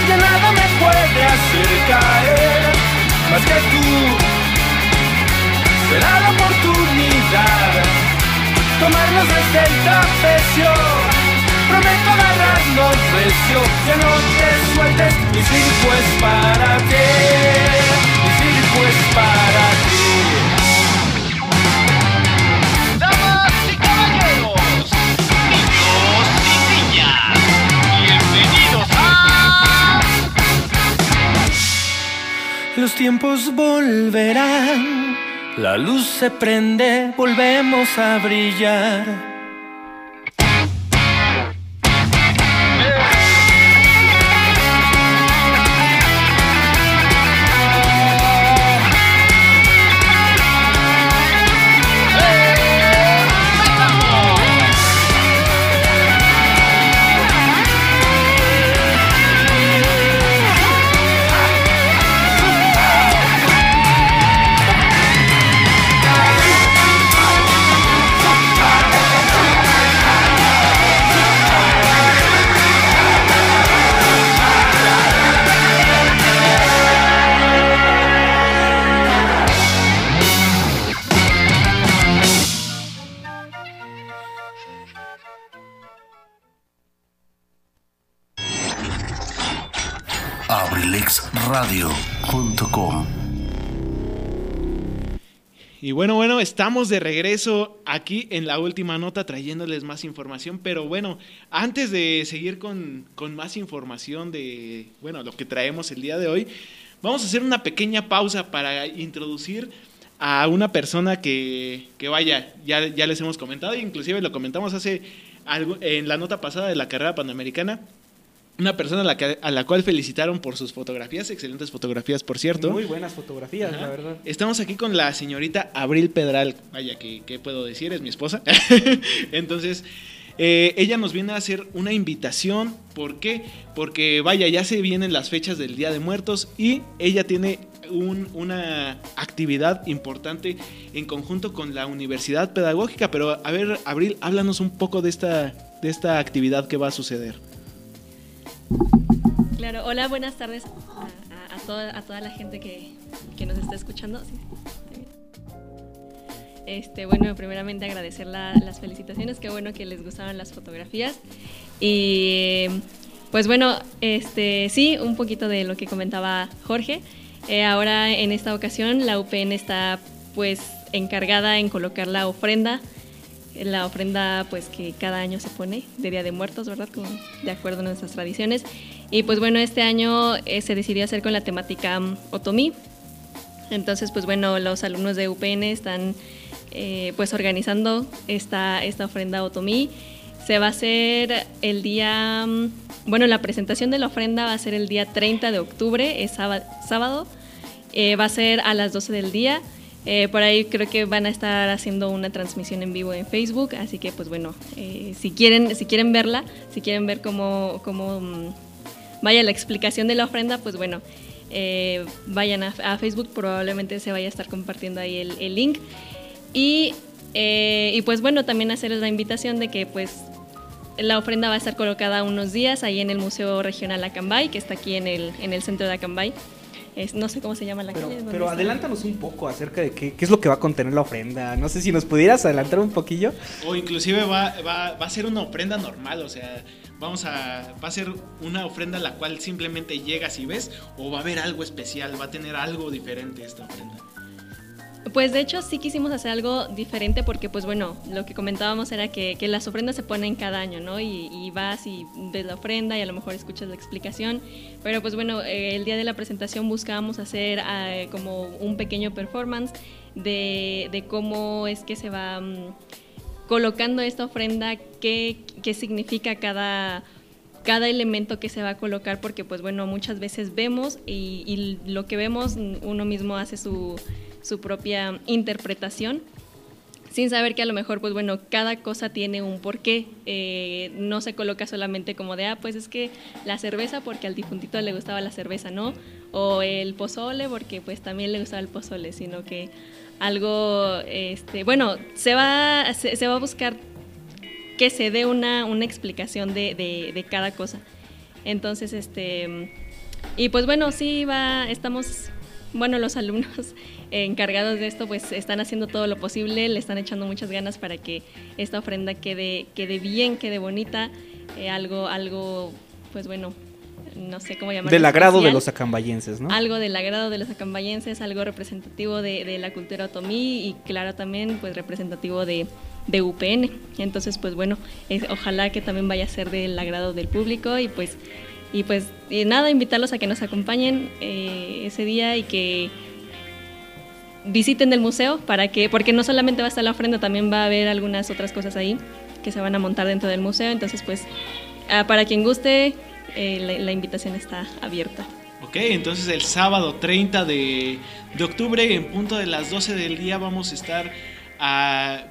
ya nada me puede hacer caer, más que tú, será la oportunidad, tomarnos desde el trapecio, prometo agarrarnos recio, ya no te sueltes, mi circo es para ti, mi circo es para ti. Los tiempos volverán, la luz se prende, volvemos a brillar. Y bueno, bueno, estamos de regreso aquí en la última nota trayéndoles más información, pero bueno, antes de seguir con, con más información de, bueno, lo que traemos el día de hoy, vamos a hacer una pequeña pausa para introducir a una persona que, que vaya, ya, ya les hemos comentado, inclusive lo comentamos hace algo, en la nota pasada de la carrera panamericana, una persona a la, que- a la cual felicitaron por sus fotografías, excelentes fotografías, por cierto. Muy buenas fotografías, Ajá. la verdad. Estamos aquí con la señorita Abril Pedral. Vaya, ¿qué, qué puedo decir? Es mi esposa. [LAUGHS] Entonces, eh, ella nos viene a hacer una invitación. ¿Por qué? Porque, vaya, ya se vienen las fechas del Día de Muertos y ella tiene un- una actividad importante en conjunto con la Universidad Pedagógica. Pero, a ver, Abril, háblanos un poco de esta, de esta actividad que va a suceder. Claro, hola, buenas tardes a, toda, la gente que, nos está escuchando. Sí. Este, bueno, primeramente agradecer la- las felicitaciones, qué bueno que les gustaron las fotografías. Y pues bueno, este, sí, un poquito de lo que comentaba Jorge. Eh, ahora en esta ocasión la UPN está pues encargada en colocar la ofrenda la ofrenda pues que cada año se pone de Día de Muertos, ¿verdad? Como de acuerdo a nuestras tradiciones. Y pues bueno, este año eh, se decidió hacer con la temática mm, Otomí. Entonces pues bueno, los alumnos de UPN están eh, pues organizando esta, esta ofrenda Otomí. Se va a hacer el día, mm, bueno, la presentación de la ofrenda va a ser el día 30 de octubre, es sábado. Eh, va a ser a las 12 del día. Eh, por ahí creo que van a estar haciendo una transmisión en vivo en Facebook, así que pues bueno, eh, si quieren si quieren verla, si quieren ver cómo, cómo mm, vaya la explicación de la ofrenda, pues bueno, eh, vayan a, a Facebook, probablemente se vaya a estar compartiendo ahí el, el link. Y, eh, y pues bueno, también hacerles la invitación de que pues la ofrenda va a estar colocada unos días ahí en el Museo Regional Acambay, que está aquí en el, en el centro de Acambay. Es- no sé cómo se llama la Pero, calle. ¿dónde pero está? adelántanos un poco acerca de qué, qué es lo que va a contener la ofrenda. No sé si nos pudieras adelantar un poquillo. O inclusive va, va, va a ser una ofrenda normal, o sea, vamos a, va a ser una ofrenda a la cual simplemente llegas y ves, o va a haber algo especial, va a tener algo diferente esta ofrenda. Pues de hecho sí quisimos hacer algo diferente porque pues bueno, lo que comentábamos era que, las ofrendas se ponen cada año, ¿no? Y, vas y ves la ofrenda y a lo mejor escuchas la explicación. Pero pues bueno, eh, el día de la presentación buscábamos hacer eh, como un pequeño performance de, de cómo es que se va mm, colocando esta ofrenda, qué, qué significa cada cada elemento que se va a colocar porque pues bueno muchas veces vemos y, y lo que vemos mm, uno mismo hace su, su propia interpretación sin saber que a lo mejor pues bueno cada cosa tiene un porqué Eh, no se coloca solamente como de ah pues es que la cerveza porque al difuntito le gustaba la cerveza no o el pozole porque pues también le gustaba el pozole sino que algo este bueno se va se, va a buscar que se dé una, una explicación de, de- de cada cosa. Entonces, este, y pues bueno, sí va, estamos, bueno, los alumnos [LAUGHS] encargados de esto pues están haciendo todo lo posible, le están echando muchas ganas para que esta ofrenda quede, quede bien, quede bonita, eh, algo, algo, pues bueno, no sé cómo llamarlo. Del agrado de los acambayenses, ¿no? algo del agrado de los acambayenses, algo representativo de, de la cultura otomí y claro también pues representativo de, de UPN. Entonces pues bueno, es- ojalá que también vaya a ser del agrado del público y pues y pues nada, invitarlos a que nos acompañen eh, ese día y que visiten el museo para que, porque no solamente va a estar la ofrenda, también va a haber algunas otras cosas ahí que se van a montar dentro del museo. Entonces pues ah, para quien guste, eh, la- la invitación está abierta. Ok, entonces el sábado 30 de, de octubre, en punto de las 12 del día, vamos a estar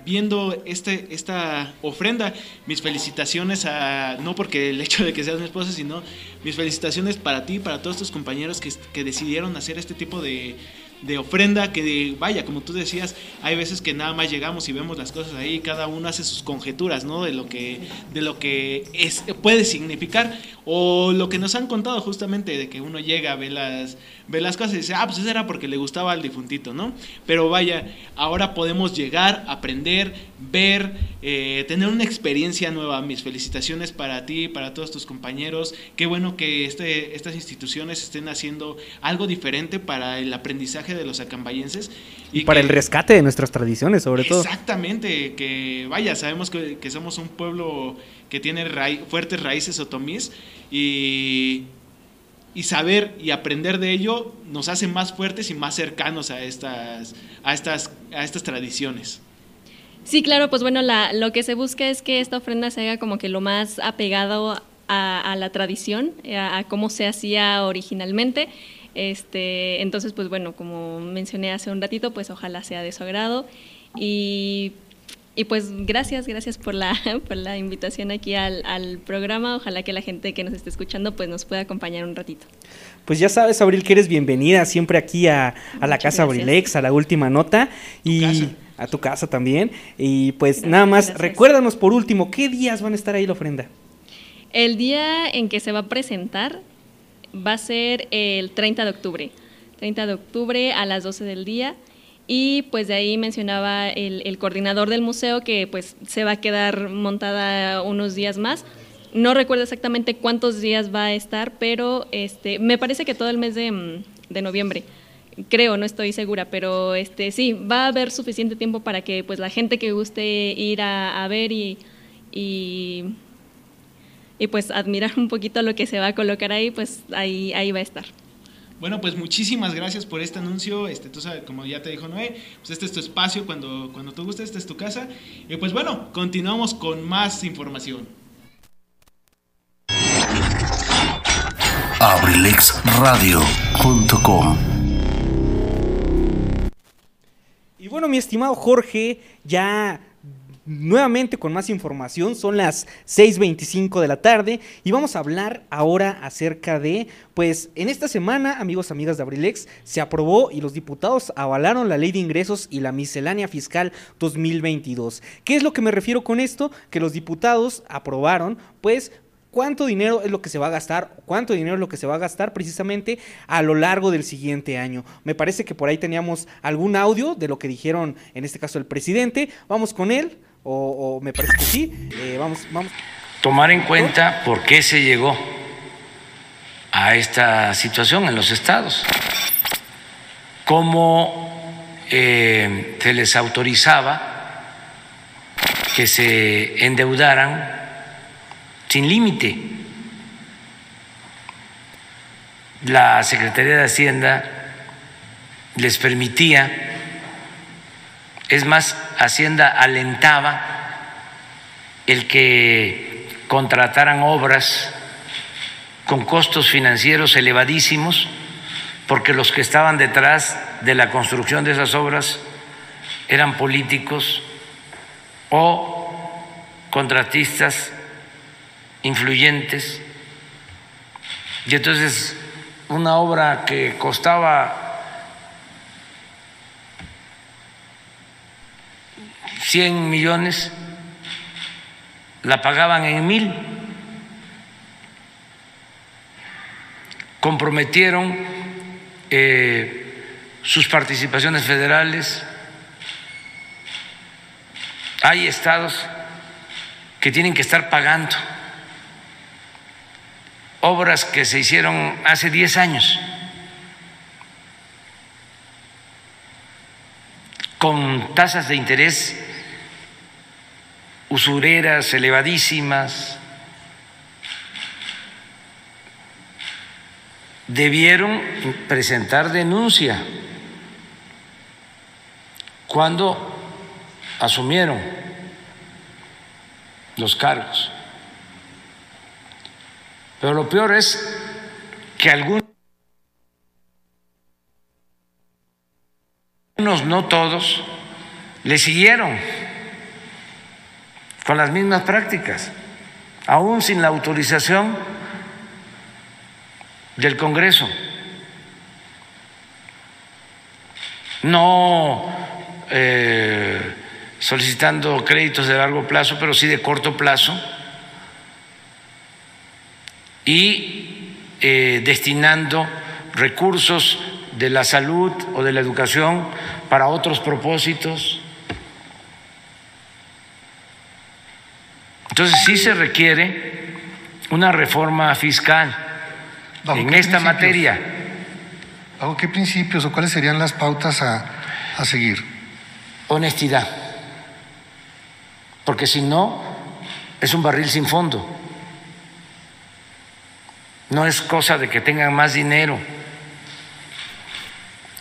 viendo este, esta ofrenda. Mis felicitaciones a, no porque el hecho de que seas mi esposa, sino mis felicitaciones para ti, para todos tus compañeros que, que decidieron hacer este tipo de, de ofrenda, que de- vaya, como tú decías, hay veces que nada más llegamos y vemos las cosas ahí, cada uno hace sus conjeturas, ¿no? De lo que, de lo que es, puede significar. O lo que nos han contado justamente de que uno llega, ve las, ve las cosas y dice, ah, pues eso era porque le gustaba al difuntito, ¿no? Pero vaya, ahora podemos llegar, aprender, ver, eh, tener una experiencia nueva. Mis felicitaciones para ti, para todos tus compañeros. Qué bueno que este, estas instituciones estén haciendo algo diferente para el aprendizaje de los acambayenses. Y, para que- el rescate de nuestras tradiciones, sobre todo. Exactamente, que vaya, sabemos que, que somos un pueblo que tiene fuertes raíces otomís y, y saber y aprender de ello nos hace más fuertes y más cercanos a estas, a estas, a estas tradiciones. Sí, claro, pues bueno, lo que se busca es que esta ofrenda se haga como que lo más apegado a, la tradición, a, a cómo se hacía originalmente. Este, entonces, pues bueno, como mencioné hace un ratito, pues ojalá sea de su agrado. Y, y pues gracias, gracias por la, [LAUGHS] por la invitación aquí al, al programa. Ojalá que la gente que nos esté escuchando pues nos pueda acompañar un ratito. Pues ya sabes, Abril, que eres bienvenida siempre aquí a, a la Casa gracias. Abrilex, a la última nota. Y casa. a tu casa también. Y pues Gracias, nada más, gracias. recuérdanos por último, ¿qué días van a estar ahí la ofrenda? El día en que se va a presentar va a ser el 30 de octubre. 30 de octubre a las 12 del día. Y pues de ahí mencionaba el, coordinador del museo que pues se va a quedar montada unos días más. No recuerdo exactamente cuántos días va a estar, pero este, me parece que todo el mes de, mm, de noviembre. Creo, no estoy segura, pero este sí, va a haber suficiente tiempo para que pues la gente que guste ir a, a ver y, y y pues admirar un poquito lo que se va a colocar ahí, pues ahí, ahí va a estar. Bueno, pues muchísimas gracias por este anuncio. Este, tú sabes, como ya te dijo Noé, pues este es tu espacio cuando, cuando tú gustes, esta es tu casa. Y pues bueno, continuamos con más información. abrilexradio.com Y bueno, mi estimado Jorge, ya nuevamente con más información, son las 6.25 de la tarde y vamos a hablar ahora acerca de, pues en esta semana, amigos, amigas de Abrilex, se aprobó y los diputados avalaron la ley de ingresos y la miscelánea fiscal 2022. ¿Qué es lo que me refiero con esto? Que los diputados aprobaron, pues, cuánto dinero es lo que se va a gastar, cuánto dinero es lo que se va a gastar precisamente a lo largo del siguiente año. Me parece que por ahí teníamos algún audio de lo que dijeron, en este caso el presidente. Vamos con él, o, me parece que sí. Eh, vamos, vamos. tomar en cuenta por qué se llegó a esta situación en los estados, cómo eh, se les autorizaba que se endeudaran sin límite. La Secretaría de Hacienda les permitía, es más, Hacienda alentaba el que contrataran obras con costos financieros elevadísimos, porque los que estaban detrás de la construcción de esas obras eran políticos o contratistas influyentes. Y entonces una obra que costaba 100 millones la pagaban en mil. Comprometieron eh, sus participaciones federales. Hay estados que tienen que estar pagando obras que se hicieron hace 10 años con tasas de interés usureras elevadísimas, debieron presentar denuncia cuando asumieron los cargos. Pero lo peor es que algunos, no todos, le siguieron con las mismas prácticas, aún sin la autorización del Congreso. No eh, solicitando créditos de largo plazo, pero sí de corto plazo y eh, destinando recursos de la salud o de la educación para otros propósitos. Entonces sí se requiere una reforma fiscal ¿Bajo en esta principios? materia. ¿Bajo qué principios o cuáles serían las pautas a, a seguir? Honestidad. Porque si no, es un barril sin fondo. No es cosa de que tengan más dinero.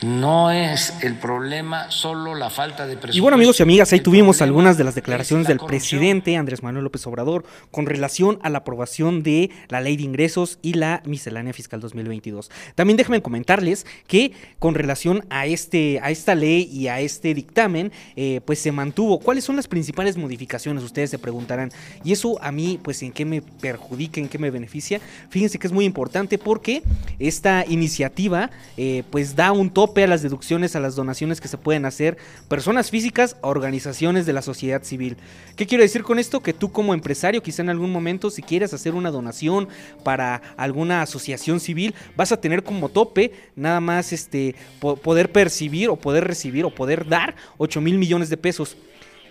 No es el problema solo la falta de presupuesto. Y bueno amigos y amigas, ahí El tuvimos algunas de las es declaraciones la del presidente Andrés Manuel López Obrador con relación a la aprobación de la ley de ingresos y la miscelánea fiscal 2022. También déjenme comentarles que con relación a, este, a esta ley y a este dictamen, eh, pues se mantuvo. ¿Cuáles son las principales modificaciones? Ustedes se preguntarán. Y eso a mí, pues en qué me perjudica, en qué me beneficia. Fíjense que es muy importante porque esta iniciativa eh, pues da un a las deducciones, a las donaciones que se pueden hacer personas físicas a organizaciones de la sociedad civil. ¿Qué quiero decir con esto? Que tú como empresario, quizá en algún momento, si quieres hacer una donación para alguna asociación civil, vas a tener como tope nada más este po- poder percibir o poder recibir o poder dar 8 mil millones de pesos.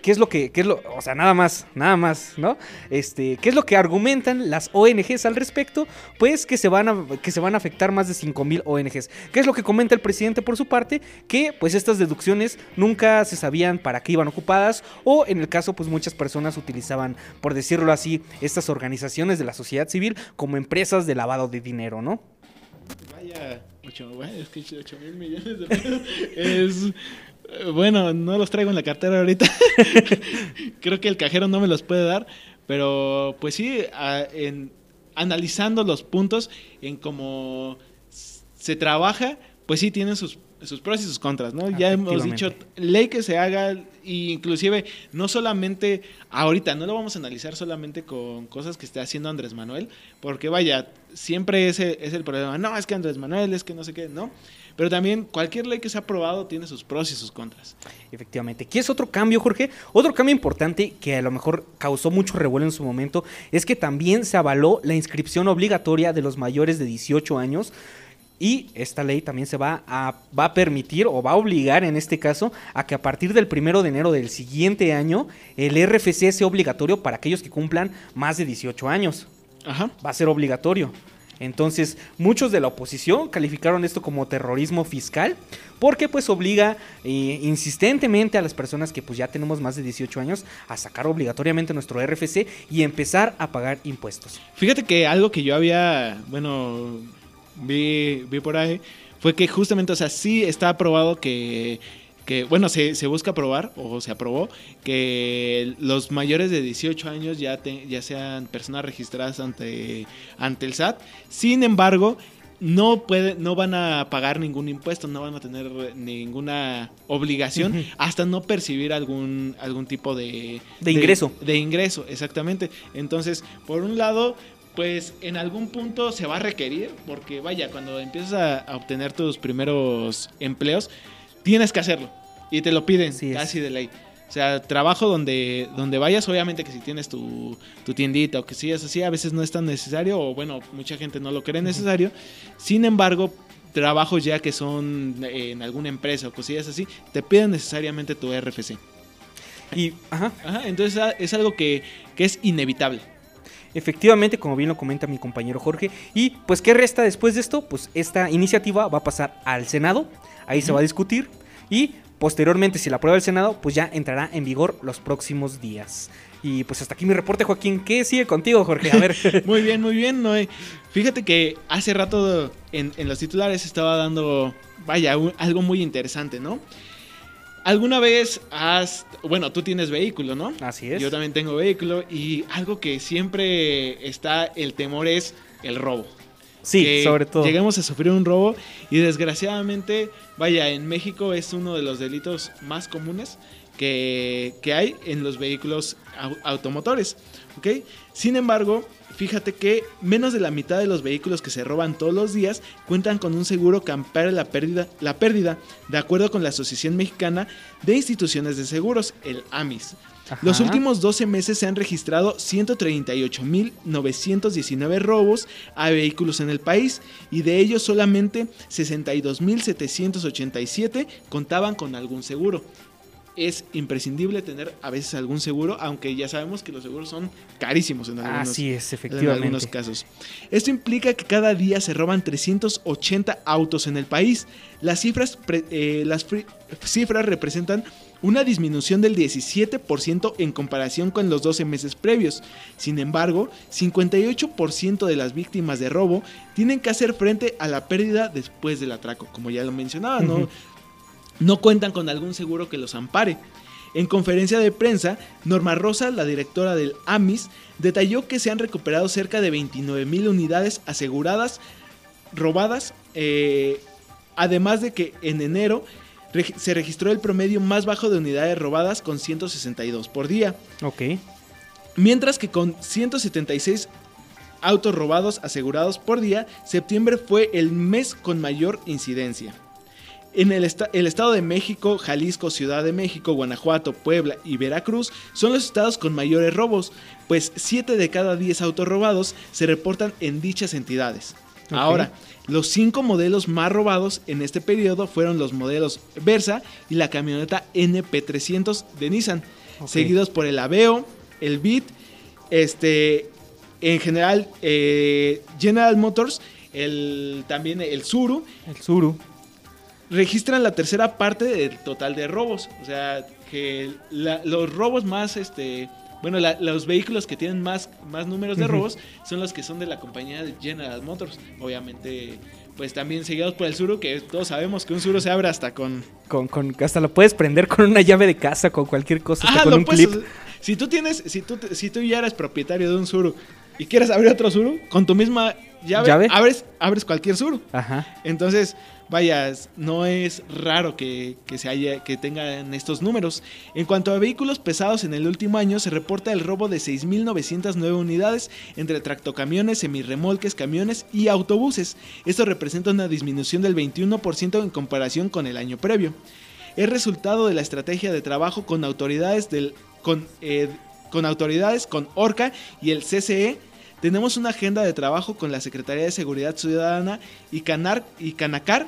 ¿Qué es lo que, qué es lo, o sea, nada más, nada más, ¿no? Este, ¿qué es lo que argumentan las ONGs al respecto? Pues que se van a, que se van a afectar más de 5 mil ONGs. ¿Qué es lo que comenta el presidente por su parte? Que pues estas deducciones nunca se sabían para qué iban ocupadas o en el caso pues muchas personas utilizaban, por decirlo así, estas organizaciones de la sociedad civil como empresas de lavado de dinero, ¿no? Vaya, bueno, es que 8 mil millones de pesos es... eh, Bueno, no los traigo en la cartera ahorita. [LAUGHS] Creo que el cajero no me los puede dar. Pero pues sí, a- en, analizando los puntos en cómo se trabaja, pues sí tienen sus, sus pros y sus contras, ¿no? Ya hemos dicho, ley que se haga, y inclusive no solamente ahorita, no lo vamos a analizar solamente con cosas que esté haciendo Andrés Manuel, porque vaya, siempre ese es el problema, no, es que Andrés Manuel, es que no sé qué, ¿no? Pero también cualquier ley que se ha aprobado tiene sus pros y sus contras. Efectivamente. ¿Qué es otro cambio, Jorge? Otro cambio importante que a lo mejor causó mucho revuelo en su momento es que también se avaló la inscripción obligatoria de los mayores de 18 años. Y esta ley también se va a, va a permitir o va a obligar en este caso a que a partir del primero de enero del siguiente año el RFC sea obligatorio para aquellos que cumplan más de 18 años. Ajá. Va a ser obligatorio. Entonces, muchos de la oposición calificaron esto como terrorismo fiscal porque pues obliga eh, insistentemente a las personas que pues ya tenemos más de 18 años a sacar obligatoriamente nuestro RFC y empezar a pagar impuestos. Fíjate que algo que yo había, bueno, vi, vi por ahí, fue que justamente, o sea, sí está aprobado que, que bueno, se, se busca aprobar, o se aprobó, que los mayores de 18 años ya, te- ya sean personas registradas ante, ante el SAT. Sin embargo, no, puede, no van a pagar ningún impuesto, no van a tener ninguna obligación hasta no percibir algún, algún tipo de, De ingreso. De ingreso, exactamente. Entonces, por un lado, pues en algún punto se va a requerir, porque vaya, cuando empiezas a, a obtener tus primeros empleos, tienes que hacerlo. Y te lo piden Así es. casi de ley. O sea, trabajo donde, donde vayas, obviamente que si tienes tu, tu tiendita o que si es así, a veces no es tan necesario, o bueno, mucha gente no lo cree necesario. Sin embargo, trabajos ya que son eh, en alguna empresa o cosillas así, te piden necesariamente tu RFC. Y, ajá, Ajá, entonces ah, es algo que, que es inevitable. Efectivamente, como bien lo comenta mi compañero Jorge. Y pues, ¿qué resta después de esto? Pues esta iniciativa va a pasar al Senado, ahí se va a discutir y posteriormente, si la aprueba el Senado, pues ya entrará en vigor los próximos días. Y pues hasta aquí mi reporte, Joaquín. ¿Qué sigue contigo, Jorge? A ver. [LAUGHS] Muy bien, muy bien, Noé. Fíjate que hace rato en, en los titulares estaba dando, vaya, un- algo muy interesante, ¿no? ¿Alguna vez has, bueno, tú tienes vehículo, ¿no? Así es. Yo también tengo vehículo y algo que siempre está el temor es el robo. Sí, que sobre todo. Lleguemos a sufrir un robo y desgraciadamente, vaya, en México es uno de los delitos más comunes que, que hay en los vehículos au- automotores, ¿ok? Sin embargo, fíjate que menos de la mitad de los vehículos que se roban todos los días cuentan con un seguro que ampare la pérdida, la pérdida, de acuerdo con la Asociación Mexicana de Instituciones de Seguros, el AMIS. Los últimos 12 meses se han registrado 138.919 robos a vehículos en el país y de ellos solamente 62.787 contaban con algún seguro. Es imprescindible tener a veces algún seguro, aunque ya sabemos que los seguros son carísimos en algunos, Así es, en efectivamente. algunos casos. Esto implica que cada día se roban 380 autos en el país. Las cifras, pre- eh, las cifras representan una disminución del 17% en comparación con los 12 meses previos. Sin embargo, 58% de las víctimas de robo tienen que hacer frente a la pérdida después del atraco, como ya lo mencionaba, ¿no? No cuentan con algún seguro que los ampare. En conferencia de prensa, Norma Rosa, la directora del AMIS, detalló que se han recuperado cerca de 29 mil unidades aseguradas, robadas, eh, además de que en enero reg- se registró el promedio más bajo de unidades robadas con 162 por día, Ok. mientras que con 176 autos robados asegurados por día, septiembre fue el mes con mayor incidencia. En el, esta- el Estado de México, Jalisco, Ciudad de México, Guanajuato, Puebla y Veracruz son los estados con mayores robos, pues 7 de cada 10 autos robados se reportan en dichas entidades. Ahora, los 5 modelos más robados en este periodo fueron los modelos Versa y la camioneta NP300 de Nissan, seguidos por el Aveo, el Beat, este, en general eh, General Motors, el, también el Suru, El Suru. registran la tercera parte del total de robos. O sea, que la- los robos más, este, bueno, la- los vehículos que tienen más, más números de robos son los que son de la compañía de General Motors. Obviamente, pues también seguidos por el Suru, que todos sabemos que un Suru se abre hasta con... Con, con, hasta lo puedes prender con una llave de casa, con cualquier cosa, hasta Ah, con lo un puedes- clip. Si tú tienes, si tú, si tú ya eres propietario de un Suru y quieres abrir otro Suru, con tu misma llave, ¿Llave? Abres, abres cualquier Suru. Ajá. Entonces, vaya, no es raro que, que se haya, que tengan estos números. En cuanto a vehículos pesados en el último año, se reporta el robo de 6.909 unidades entre tractocamiones, semirremolques, camiones y autobuses. Esto representa una disminución del 21% en comparación con el año previo. Es resultado de la estrategia de trabajo con autoridades del con, eh, con autoridades con Orca y el CCE tenemos una agenda de trabajo con la Secretaría de Seguridad Ciudadana y, Canar y Canacar.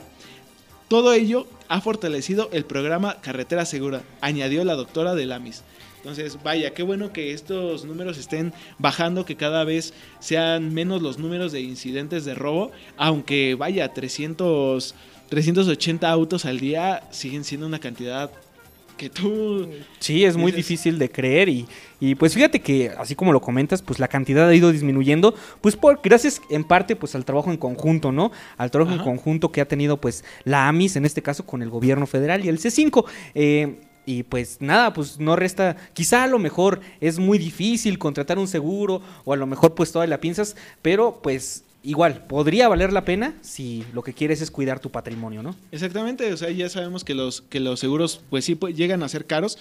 Todo ello ha fortalecido el programa Carretera Segura, añadió la doctora del AMIS. Entonces, vaya, qué bueno que estos números estén bajando, que cada vez sean menos los números de incidentes de robo, aunque vaya, 300, 380 autos al día siguen siendo una cantidad que tú... Sí, es muy Dices- difícil de creer y, y pues fíjate que así como lo comentas, pues la cantidad ha ido disminuyendo, pues por gracias en parte pues al trabajo en conjunto, ¿no? Al trabajo en conjunto que ha tenido pues la AMIS en este caso con el gobierno federal y el C5. eh, y pues nada, pues no resta, quizá a lo mejor es muy difícil contratar un seguro o a lo mejor pues toda la piensas, pero pues igual podría valer la pena si lo que quieres es cuidar tu patrimonio, ¿no? Exactamente, o sea, ya sabemos que los, que los seguros, pues sí, pues, llegan a ser caros,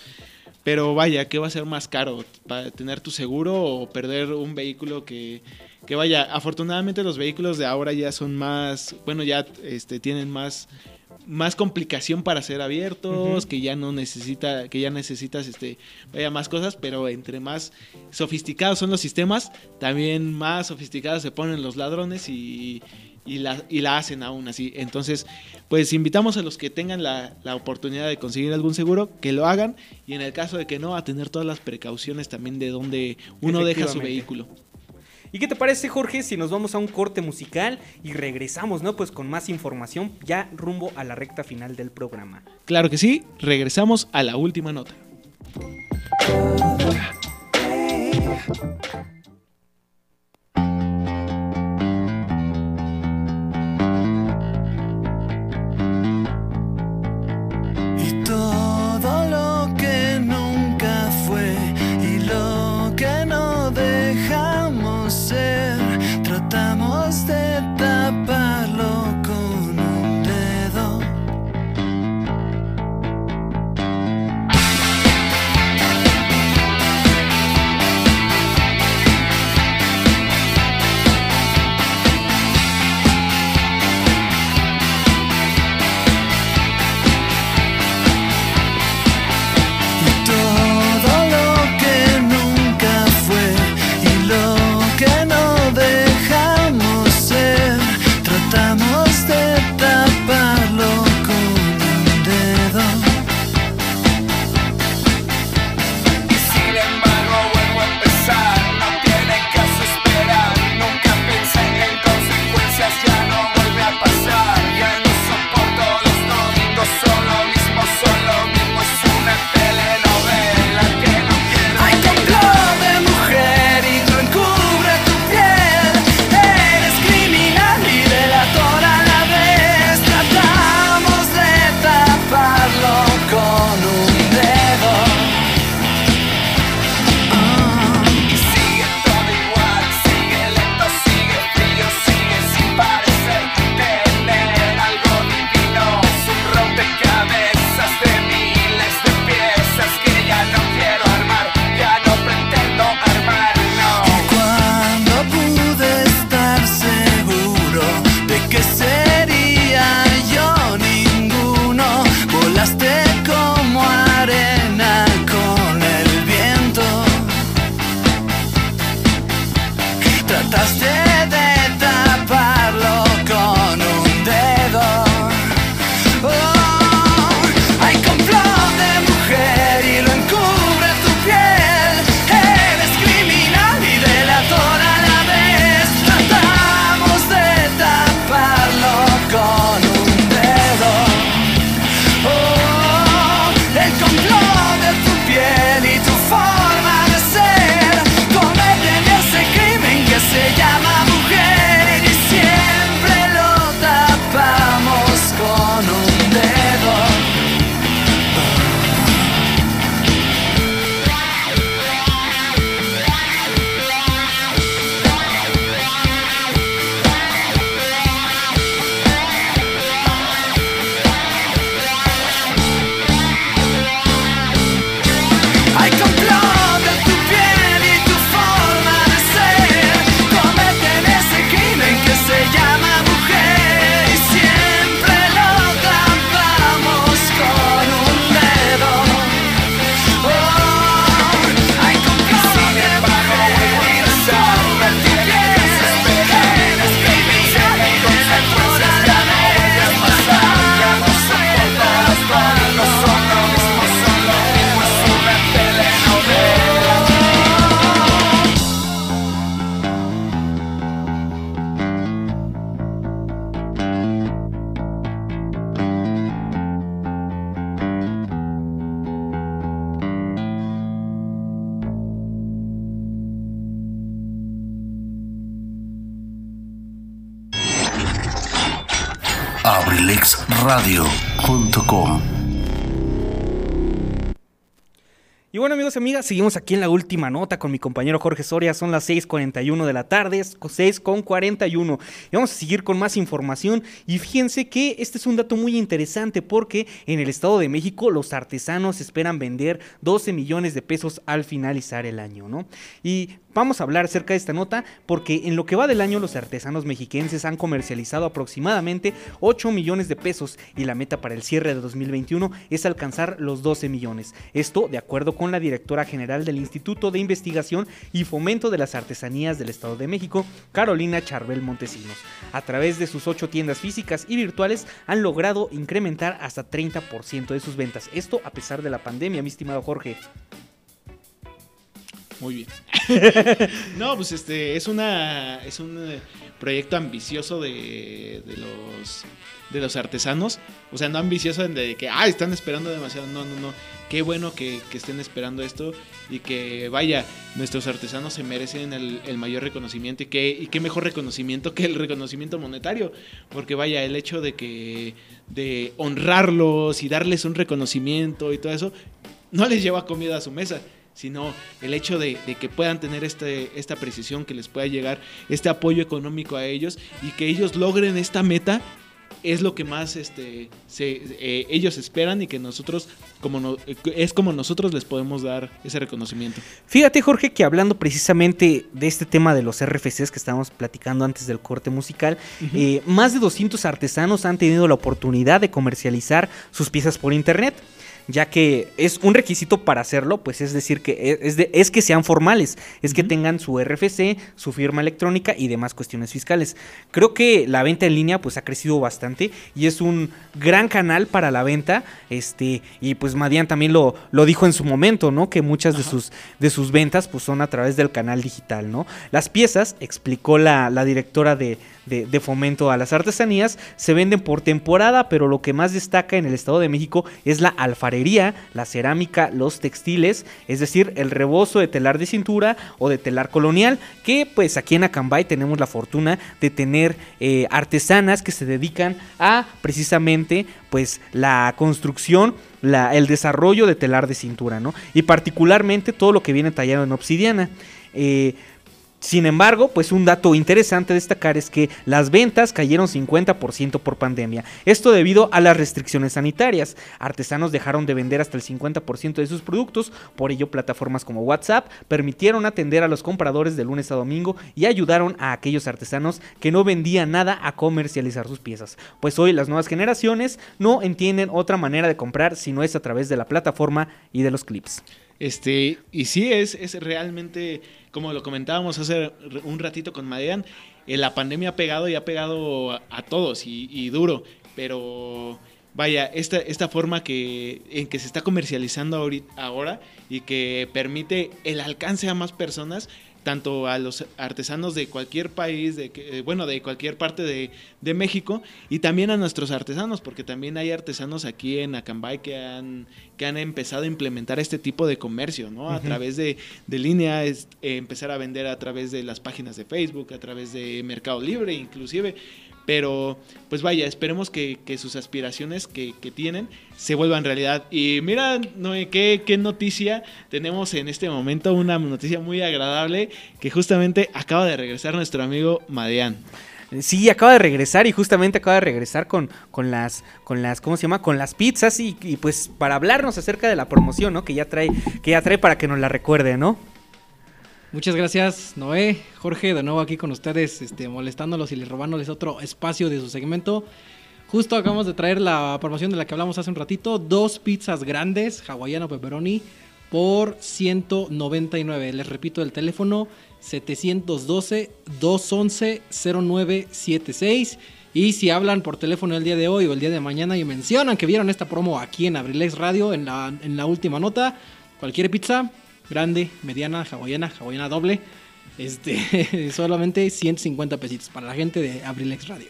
pero vaya, ¿qué va a ser más caro? ¿Para tener tu seguro o perder un vehículo que, que vaya? Afortunadamente los vehículos de ahora ya son más, bueno, ya este, tienen más más complicación para ser abiertos, que ya no necesita, que ya necesitas este, vaya más cosas, pero entre más sofisticados son los sistemas, también más sofisticados se ponen los ladrones y, y la, y la hacen aún así. Entonces, pues invitamos a los que tengan la, la oportunidad de conseguir algún seguro, que lo hagan, y en el caso de que no, a tener todas las precauciones también de donde uno deja su vehículo. ¿Y qué te parece, Jorge, si nos vamos a un corte musical y regresamos, ¿no? Pues con más información ya rumbo a la recta final del programa. Claro que sí, regresamos a la última nota. Amigos amigas, seguimos aquí en la última nota con mi compañero Jorge Soria, son las 6.41 de la tarde, es 6.41 y vamos a seguir con más información. Y fíjense que este es un dato muy interesante porque en el Estado de México los artesanos esperan vender 12 millones de pesos al finalizar el año, ¿no? Y Vamos a hablar acerca de esta nota porque en lo que va del año los artesanos mexiquenses han comercializado aproximadamente 8 millones de pesos y la meta para el cierre de 2021 es alcanzar los 12 millones. Esto de acuerdo con la directora general del Instituto de Investigación y Fomento de las Artesanías del Estado de México, Carolina Charbel Montesinos. A través de sus 8 tiendas físicas y virtuales han logrado incrementar hasta 30% de sus ventas. Esto a pesar de la pandemia, mi estimado Jorge. Muy bien. [LAUGHS] no, pues este es una es un eh, proyecto ambicioso de, de los de los artesanos, o sea, no ambicioso de que ah, están esperando demasiado, no, no, no. Qué bueno que, que estén esperando esto y que vaya, nuestros artesanos se merecen el, el mayor reconocimiento y que y qué mejor reconocimiento que el reconocimiento monetario, porque vaya, el hecho de que de honrarlos y darles un reconocimiento y todo eso no les lleva comida a su mesa sino el hecho de, de, que puedan tener este, esta precisión, que les pueda llegar este apoyo económico a ellos y que ellos logren esta meta es lo que más este, se, eh, ellos esperan y que nosotros como no, es como nosotros les podemos dar ese reconocimiento. Fíjate Jorge que hablando precisamente de este tema de los RFCs que estábamos platicando antes del corte musical, uh -huh. eh, más de 200 artesanos han tenido la oportunidad de comercializar sus piezas por internet ya que es un requisito para hacerlo, pues es decir que es, de, es que sean formales, es uh -huh. que tengan su RFC, su firma electrónica y demás cuestiones fiscales. Creo que la venta en línea pues ha crecido bastante y es un gran canal para la venta, este y pues Madian también lo, lo dijo en su momento, ¿no? Que muchas de sus de sus ventas pues son a través del canal digital, ¿no? Las piezas, explicó la, la directora de, de, de, fomento a las artesanías, se venden por temporada, pero lo que más destaca en el Estado de México es la alfarería, la cerámica, los textiles, es decir, el rebozo de telar de cintura o de telar colonial, que pues aquí en Acambay tenemos la fortuna de tener eh, artesanas que se dedican a precisamente pues la construcción el desarrollo de telar de cintura, ¿no? Y particularmente todo lo que viene tallado en obsidiana. Eh, sin embargo, pues un dato interesante destacar es que las ventas cayeron 50% por pandemia. Esto debido a las restricciones sanitarias. Artesanos dejaron de vender hasta el 50% de sus productos, por ello plataformas como WhatsApp permitieron atender a los compradores de lunes a domingo y ayudaron a aquellos artesanos que no vendían nada a comercializar sus piezas. Pues hoy las nuevas generaciones no entienden otra manera de comprar si no es a través de la plataforma y de los clips. Este, y sí, es, es realmente, como lo comentábamos hace un ratito con Madean, eh, la pandemia ha pegado y ha pegado a, todos y, y, duro, pero vaya, esta, esta forma que, en que se está comercializando ahorita, ahora y que permite el alcance a más personas, tanto a los artesanos de cualquier país, de que, bueno, de cualquier parte de, de, México, y también a nuestros artesanos, porque también hay artesanos aquí en Acambay que han, que han empezado a implementar este tipo de comercio, ¿no? A uh -huh. través de, de línea, es, eh, empezar a vender a través de las páginas de Facebook, a través de Mercado Libre, inclusive. Pero, pues vaya, esperemos que, sus aspiraciones que, tienen se vuelvan realidad. Y mira, Noé, qué, qué noticia tenemos en este momento, una noticia muy agradable, que justamente acaba de regresar nuestro amigo Madean. Sí, acaba de regresar y justamente acaba de regresar con, con las, con las, ¿cómo se llama? Con las pizzas y, y, pues para hablarnos acerca de la promoción, ¿no? Que ya trae, que ya trae para que nos la recuerde, ¿no? Muchas gracias, Noé, Jorge, de nuevo aquí con ustedes, este, molestándolos y les robándoles otro espacio de su segmento. Justo acabamos de traer la promoción de la que hablamos hace un ratito, dos pizzas grandes, hawaiano pepperoni, por 199. Les repito el teléfono, 712-211-0976. Y si hablan por teléfono el día de hoy o el día de mañana y mencionan que vieron esta promo aquí en Abrilex Radio, en la, en la última nota, cualquier pizza, grande, mediana, hawaiana, hawaiana doble, este, [LAUGHS] solamente 150 pesitos para la gente de Abrilex Radio.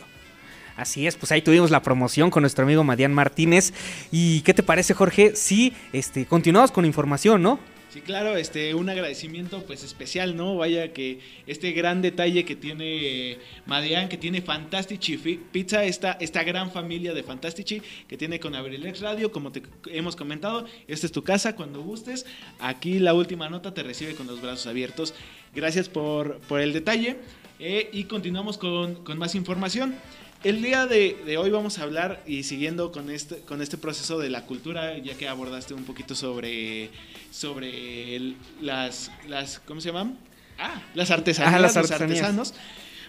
Así es, pues ahí tuvimos la promoción con nuestro amigo Madian Martínez. ¿Y qué te parece, Jorge? Sí, este, continuamos con información, ¿no? Sí, claro, este, un agradecimiento pues especial, ¿no? Vaya que este gran detalle que tiene Madian, que tiene Fantastici Pizza, esta, esta gran familia de Fantastici que tiene con Abrilex Radio, como te hemos comentado, esta es tu casa cuando gustes. Aquí la última nota te recibe con los brazos abiertos. Gracias por, por el detalle eh, y continuamos con, con más información. El día de, de hoy vamos a hablar y siguiendo con este, con este proceso de la cultura, ya que abordaste un poquito sobre, sobre el- las, las, ¿cómo se llaman? Ah, las artesanías, Ah, las los artesanos.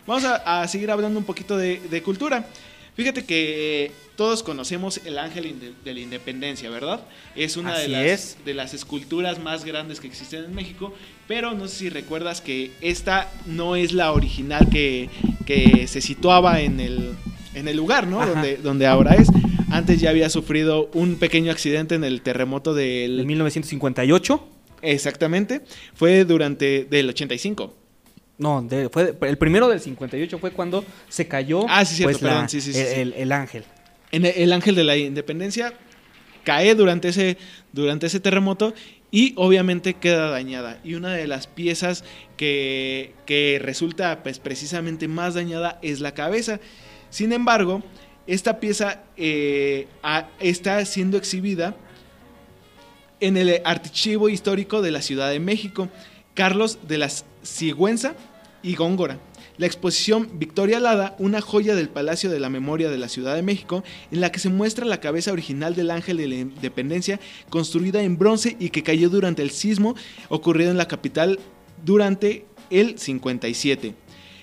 Vamos a, a seguir hablando un poquito de, de cultura. Fíjate que todos conocemos el ángel de la independencia, ¿verdad? Es una de las, es. de las esculturas más grandes que existen en México, pero no sé si recuerdas que esta no es la original que, que se situaba en el, en el lugar, ¿no? Donde, donde ahora es. Antes ya había sufrido un pequeño accidente en el terremoto del... En 1958. Exactamente. Fue durante... del 85. No, de- fue el primero del 58 fue cuando se cayó Ah, sí, cierto, pues, la- perdón, sí, sí, sí, el, sí. el- el ángel. En el, el ángel de la independencia cae durante ese, durante ese terremoto y obviamente queda dañada. Y una de las piezas que, que resulta pues, precisamente más dañada es la cabeza. Sin embargo, esta pieza eh, a- está siendo exhibida en el archivo histórico de la Ciudad de México, Carlos de la Sigüenza y Góngora. La exposición Victoria Alada, una joya del Palacio de la Memoria de la Ciudad de México, en la que se muestra la cabeza original del Ángel de la Independencia, construida en bronce y que cayó durante el sismo ocurrido en la capital durante el 57.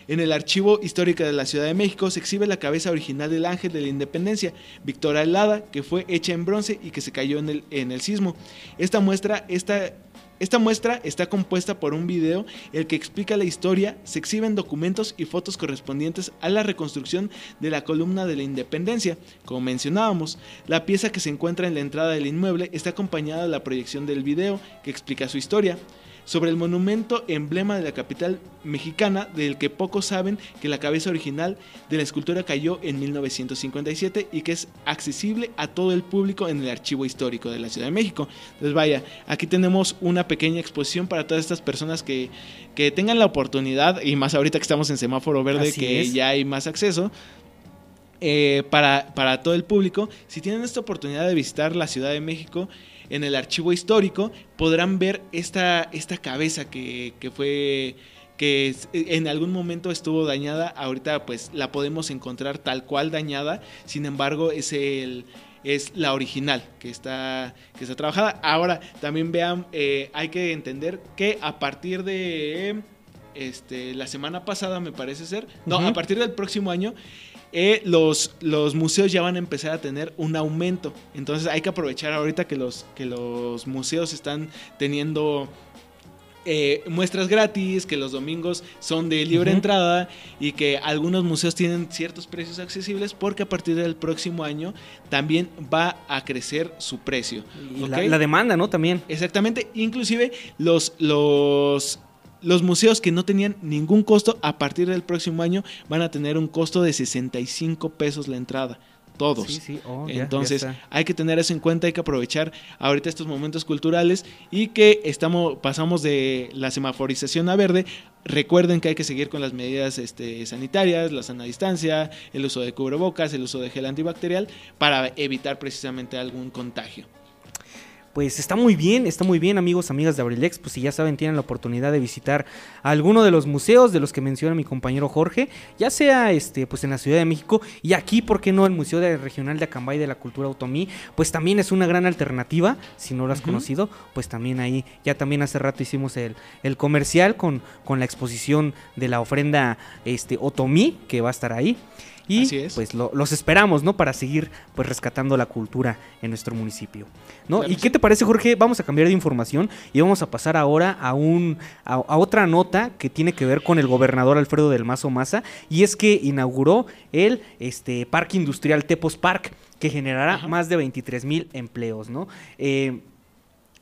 En el archivo histórico de la Ciudad de México se exhibe la cabeza original del Ángel de la Independencia, Victoria Alada, que fue hecha en bronce y que se cayó en el, en el sismo. Esta muestra, esta, esta muestra está compuesta por un video el que explica la historia, se exhiben documentos y fotos correspondientes a la reconstrucción de la columna de la Independencia. Como mencionábamos, la pieza que se encuentra en la entrada del inmueble está acompañada de la proyección del video que explica su historia sobre el monumento emblema de la capital mexicana del que pocos saben que la cabeza original de la escultura cayó en 1957 y que es accesible a todo el público en el archivo histórico de la Ciudad de México. Entonces vaya, aquí tenemos una pequeña exposición para todas estas personas que, que tengan la oportunidad y más ahorita que estamos en semáforo verde Así que es. ya hay más acceso. eh, para, para todo el público, si tienen esta oportunidad de visitar la Ciudad de México, en el archivo histórico podrán ver esta, esta cabeza que, que fue que en algún momento estuvo dañada, ahorita pues la podemos encontrar tal cual dañada, sin embargo es el es la original que está que está trabajada. Ahora también vean, eh, hay que entender que a partir de este la semana pasada me parece ser, no, a partir del próximo año eh, los, los museos ya van a empezar a tener un aumento. Entonces hay que aprovechar ahorita que los, que los museos están teniendo eh, muestras gratis, que los domingos son de libre entrada y que algunos museos tienen ciertos precios accesibles porque a partir del próximo año también va a crecer su precio. La, la demanda, ¿no? También. Exactamente, inclusive los, los, los museos que no tenían ningún costo a partir del próximo año van a tener un costo de 65 pesos la entrada. Todos. Sí, sí, oh, ya, ya Entonces hay que tener eso en cuenta, hay que aprovechar ahorita estos momentos culturales y que estamos, pasamos de la semaforización a verde. Recuerden que hay que seguir con las medidas este, sanitarias, la sana distancia, el uso de cubrebocas, el uso de gel antibacterial para evitar precisamente algún contagio. Pues está muy bien, está muy bien, amigos, amigas de Abrilex. Pues si ya saben, tienen la oportunidad de visitar alguno de los museos de los que menciona mi compañero Jorge, ya sea este, pues en la Ciudad de México y aquí, ¿por qué no? El Museo de- Regional de Acambay de la Cultura Otomí, pues también es una gran alternativa. Si no lo has conocido, pues también ahí, ya también hace rato hicimos el, el comercial con, con la exposición de la ofrenda este, Otomí, que va a estar ahí. Y Así es. pues lo- los esperamos, ¿no? Para seguir pues rescatando la cultura en nuestro municipio. ¿no? Claro ¿Y qué te parece, Jorge? Vamos a cambiar de información y vamos a pasar ahora a un a, a otra nota que tiene que ver con el gobernador Alfredo del Mazo Maza y es que inauguró el este Parque Industrial Tepos Park que generará Ajá. más de 23 mil empleos, ¿no? Eh,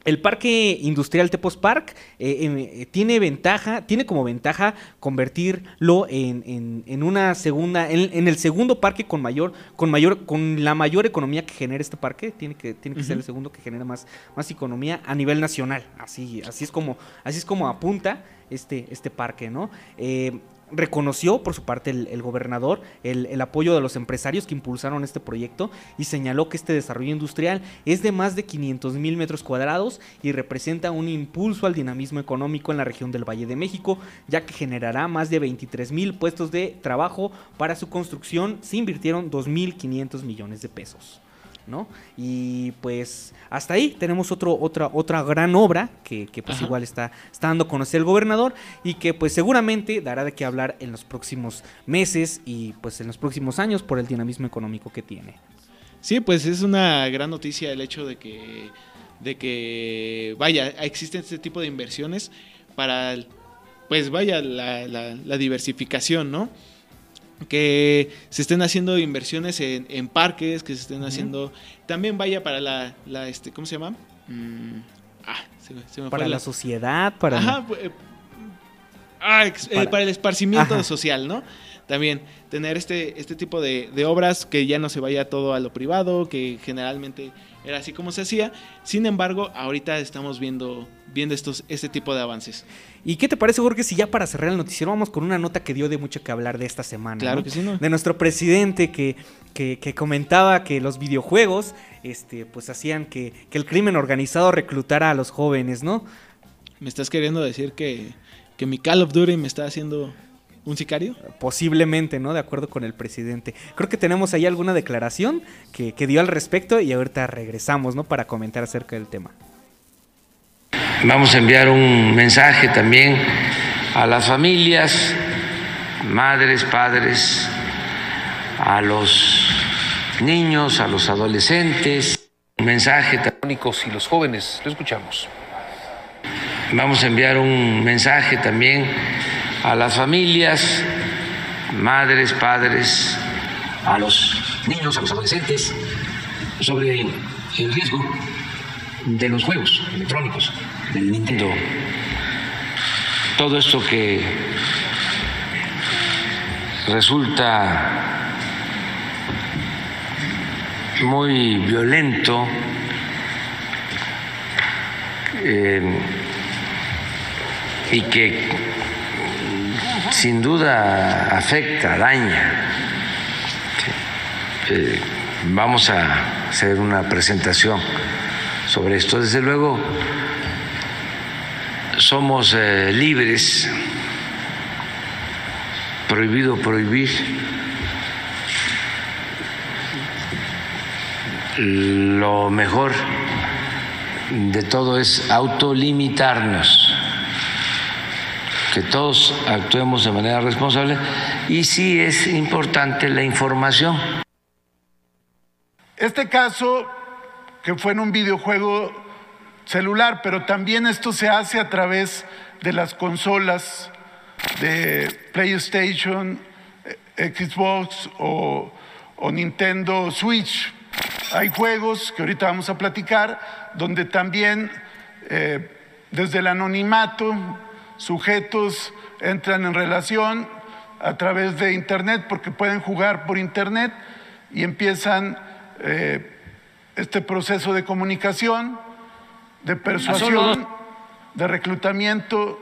El parque industrial Tepos Park eh, eh, tiene ventaja, tiene como ventaja convertirlo en, en- en una segunda, en, en el segundo parque con mayor, con mayor, con la mayor economía que genera este parque. Tiene que, tiene que ser el segundo que genera más, más economía a nivel nacional. Así, así es como, así es como apunta este, este parque, ¿no? Eh, reconoció por su parte el, gobernador el, el apoyo de los empresarios que impulsaron este proyecto y señaló que este desarrollo industrial es de más de 500 mil metros cuadrados y representa un impulso al dinamismo económico en la región del Valle de México, ya que generará más de 23 mil puestos de trabajo. Para su construcción se invirtieron 2.500 millones de pesos. ¿No? Y pues hasta ahí tenemos otro, otra, otra gran obra que, que, pues Ajá. igual está, está dando a conocer el gobernador y que pues seguramente dará de qué hablar en los próximos meses y pues en los próximos años por el dinamismo económico que tiene. Sí, pues es una gran noticia el hecho de que, de que vaya, existen este tipo de inversiones para, pues vaya, la, la- la diversificación, ¿no? Que se estén haciendo inversiones en, en parques, que se estén haciendo, también vaya para la, la este, ¿cómo se llama? Mm, ah, se me- se me Para fue la sociedad, para... Ajá, pu- eh, ah, ex- eh, Para- para, el esparcimiento Ajá. social, ¿no? También tener este, este tipo de, de obras que ya no se vaya todo a lo privado, que generalmente era así como se hacía. Sin embargo, ahorita estamos viendo, viendo estos, este tipo de avances. ¿Y qué te parece, Jorge, si ya para cerrar el noticiero vamos con una nota que dio de mucho que hablar de esta semana? Claro ¿no? que sí, ¿no? De nuestro presidente que, que, que comentaba que los videojuegos este, pues hacían que, que el crimen organizado reclutara a los jóvenes, ¿no? ¿Me estás queriendo decir que, que mi Call of Duty me está haciendo un sicario? Posiblemente, ¿no? De acuerdo con el presidente. Creo que tenemos ahí alguna declaración que, que dio al respecto y ahorita regresamos, ¿no? Para comentar acerca del tema. Vamos a enviar un mensaje también a las familias, madres, padres, a los niños, a los adolescentes. Un mensaje también. y los jóvenes. Lo escuchamos. Vamos a enviar un mensaje también a las familias, madres, padres, a los niños, a los adolescentes, sobre el riesgo de los juegos electrónicos, Todo esto que resulta muy violento, eh, y que sin duda afecta, daña. Eh, vamos a hacer una presentación sobre esto. Desde luego, somos eh, libres, prohibido prohibir. Lo mejor de todo es autolimitarnos, que todos actuemos de manera responsable y sí es importante la información. Este caso, que fue en un videojuego celular, pero también esto se hace a través de las consolas de PlayStation, eh, Xbox o, Nintendo Switch. Hay juegos que ahorita vamos a platicar, donde también eh, desde el anonimato sujetos entran en relación a través de Internet porque pueden jugar por Internet y empiezan eh, este proceso de comunicación, de persuasión, de reclutamiento,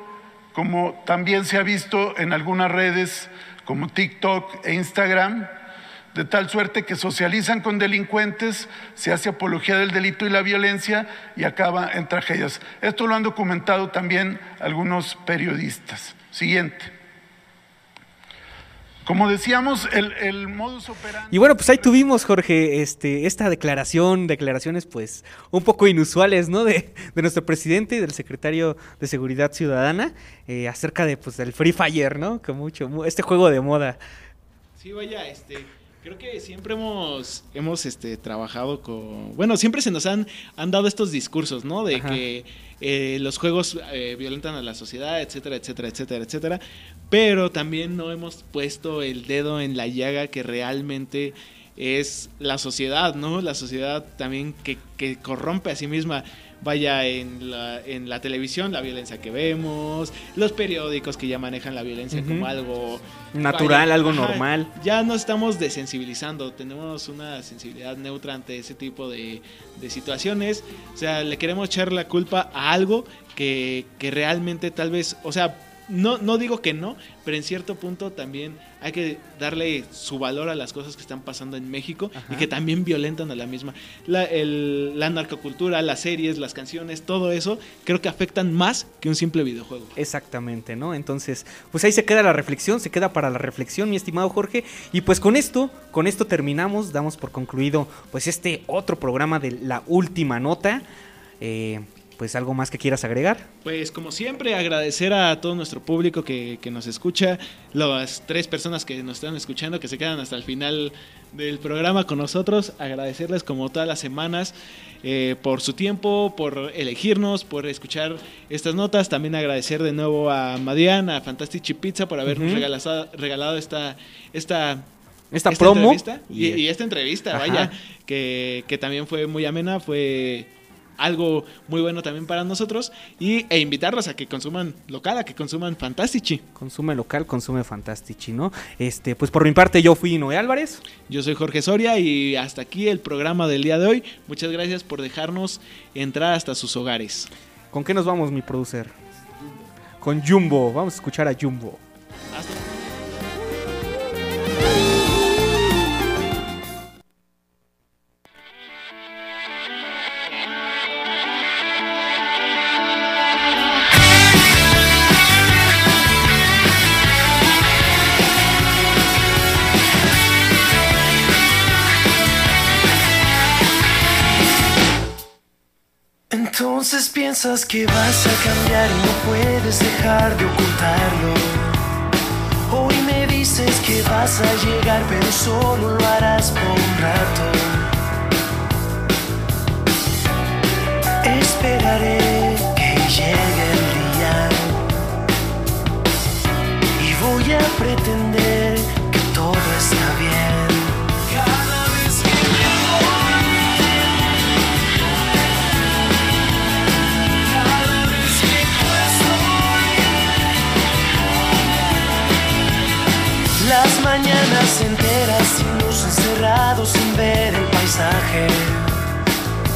como también se ha visto en algunas redes como TikTok e Instagram, de tal suerte que socializan con delincuentes, se hace apología del delito y la violencia y acaba en tragedias. Esto lo han documentado también algunos periodistas. Siguiente. Como decíamos, el, el modus operandi... Y bueno, pues ahí tuvimos, Jorge, este, esta declaración, declaraciones pues un poco inusuales, ¿no? De, de nuestro presidente y del secretario de Seguridad Ciudadana eh, acerca de pues del Free Fire, ¿no? Que mucho, mu- este juego de moda. Sí, vaya, este, creo que siempre hemos, hemos este, trabajado con, bueno, siempre se nos han, han dado estos discursos, ¿no? De Ajá. que eh, los juegos eh, violentan a la sociedad, etcétera, etcétera, etcétera, etcétera, pero también no hemos puesto el dedo en la llaga que realmente es la sociedad, ¿no? La sociedad también que, que corrompe a sí misma. Vaya en la, en la televisión, la violencia que vemos, los periódicos que ya manejan la violencia como algo Natural, algo normal. Ya nos estamos desensibilizando, tenemos una sensibilidad neutra ante ese tipo de, de situaciones. O sea, le queremos echar la culpa a algo que, que realmente tal vez, o sea, no, no digo que no, pero en cierto punto también hay que darle su valor a las cosas que están pasando en México y que también violentan a la misma. La, el- la narcocultura, las series, las canciones, todo eso, creo que afectan más que un simple videojuego. Exactamente, ¿no? Entonces, pues ahí se queda la reflexión, se queda para la reflexión, mi estimado Jorge. Y pues con esto, con esto terminamos, damos por concluido pues este otro programa de la última nota. Eh, pues algo más que quieras agregar. Pues como siempre, agradecer a todo nuestro público que, que nos escucha, las tres personas que nos están escuchando, que se quedan hasta el final del programa con nosotros, agradecerles como todas las semanas eh, por su tiempo, por elegirnos, por escuchar estas notas, también agradecer de nuevo a Madian, a Fantastic Pizza por habernos regalado, regalado esta... esta Esta promo. y, y esta entrevista, Ajá. vaya, que, que también fue muy amena, fue algo muy bueno también para nosotros y, e invitarlos a que consuman local, a que consuman Fantastici. Consume local, consume Fantastici, ¿no? Este, pues por mi parte yo fui Noé Álvarez. Yo soy Jorge Soria y hasta aquí el programa del día de hoy. Muchas gracias por dejarnos entrar hasta sus hogares. ¿Con qué nos vamos, mi producer? Con Jumbo. Vamos a escuchar a Jumbo. Entonces piensas que vas a cambiar y no puedes dejar de ocultarlo. Hoy me dices que vas a llegar, pero solo lo harás por un rato. Esperaré que llegue el día y voy a pretender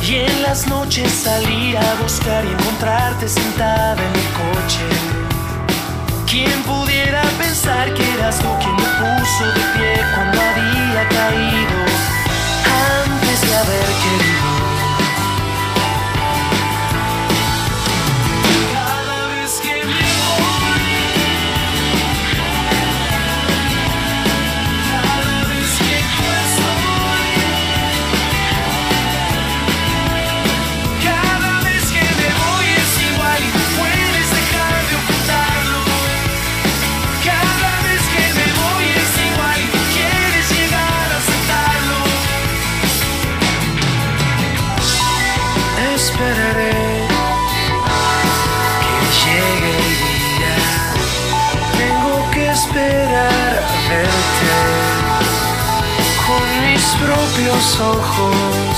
Y en las noches salir a buscar y encontrarte sentada en el coche. ¿Quién pudiera pensar que eras tú quien me puso de pie cuando había caído Antes de haber querido verte con mis propios ojos.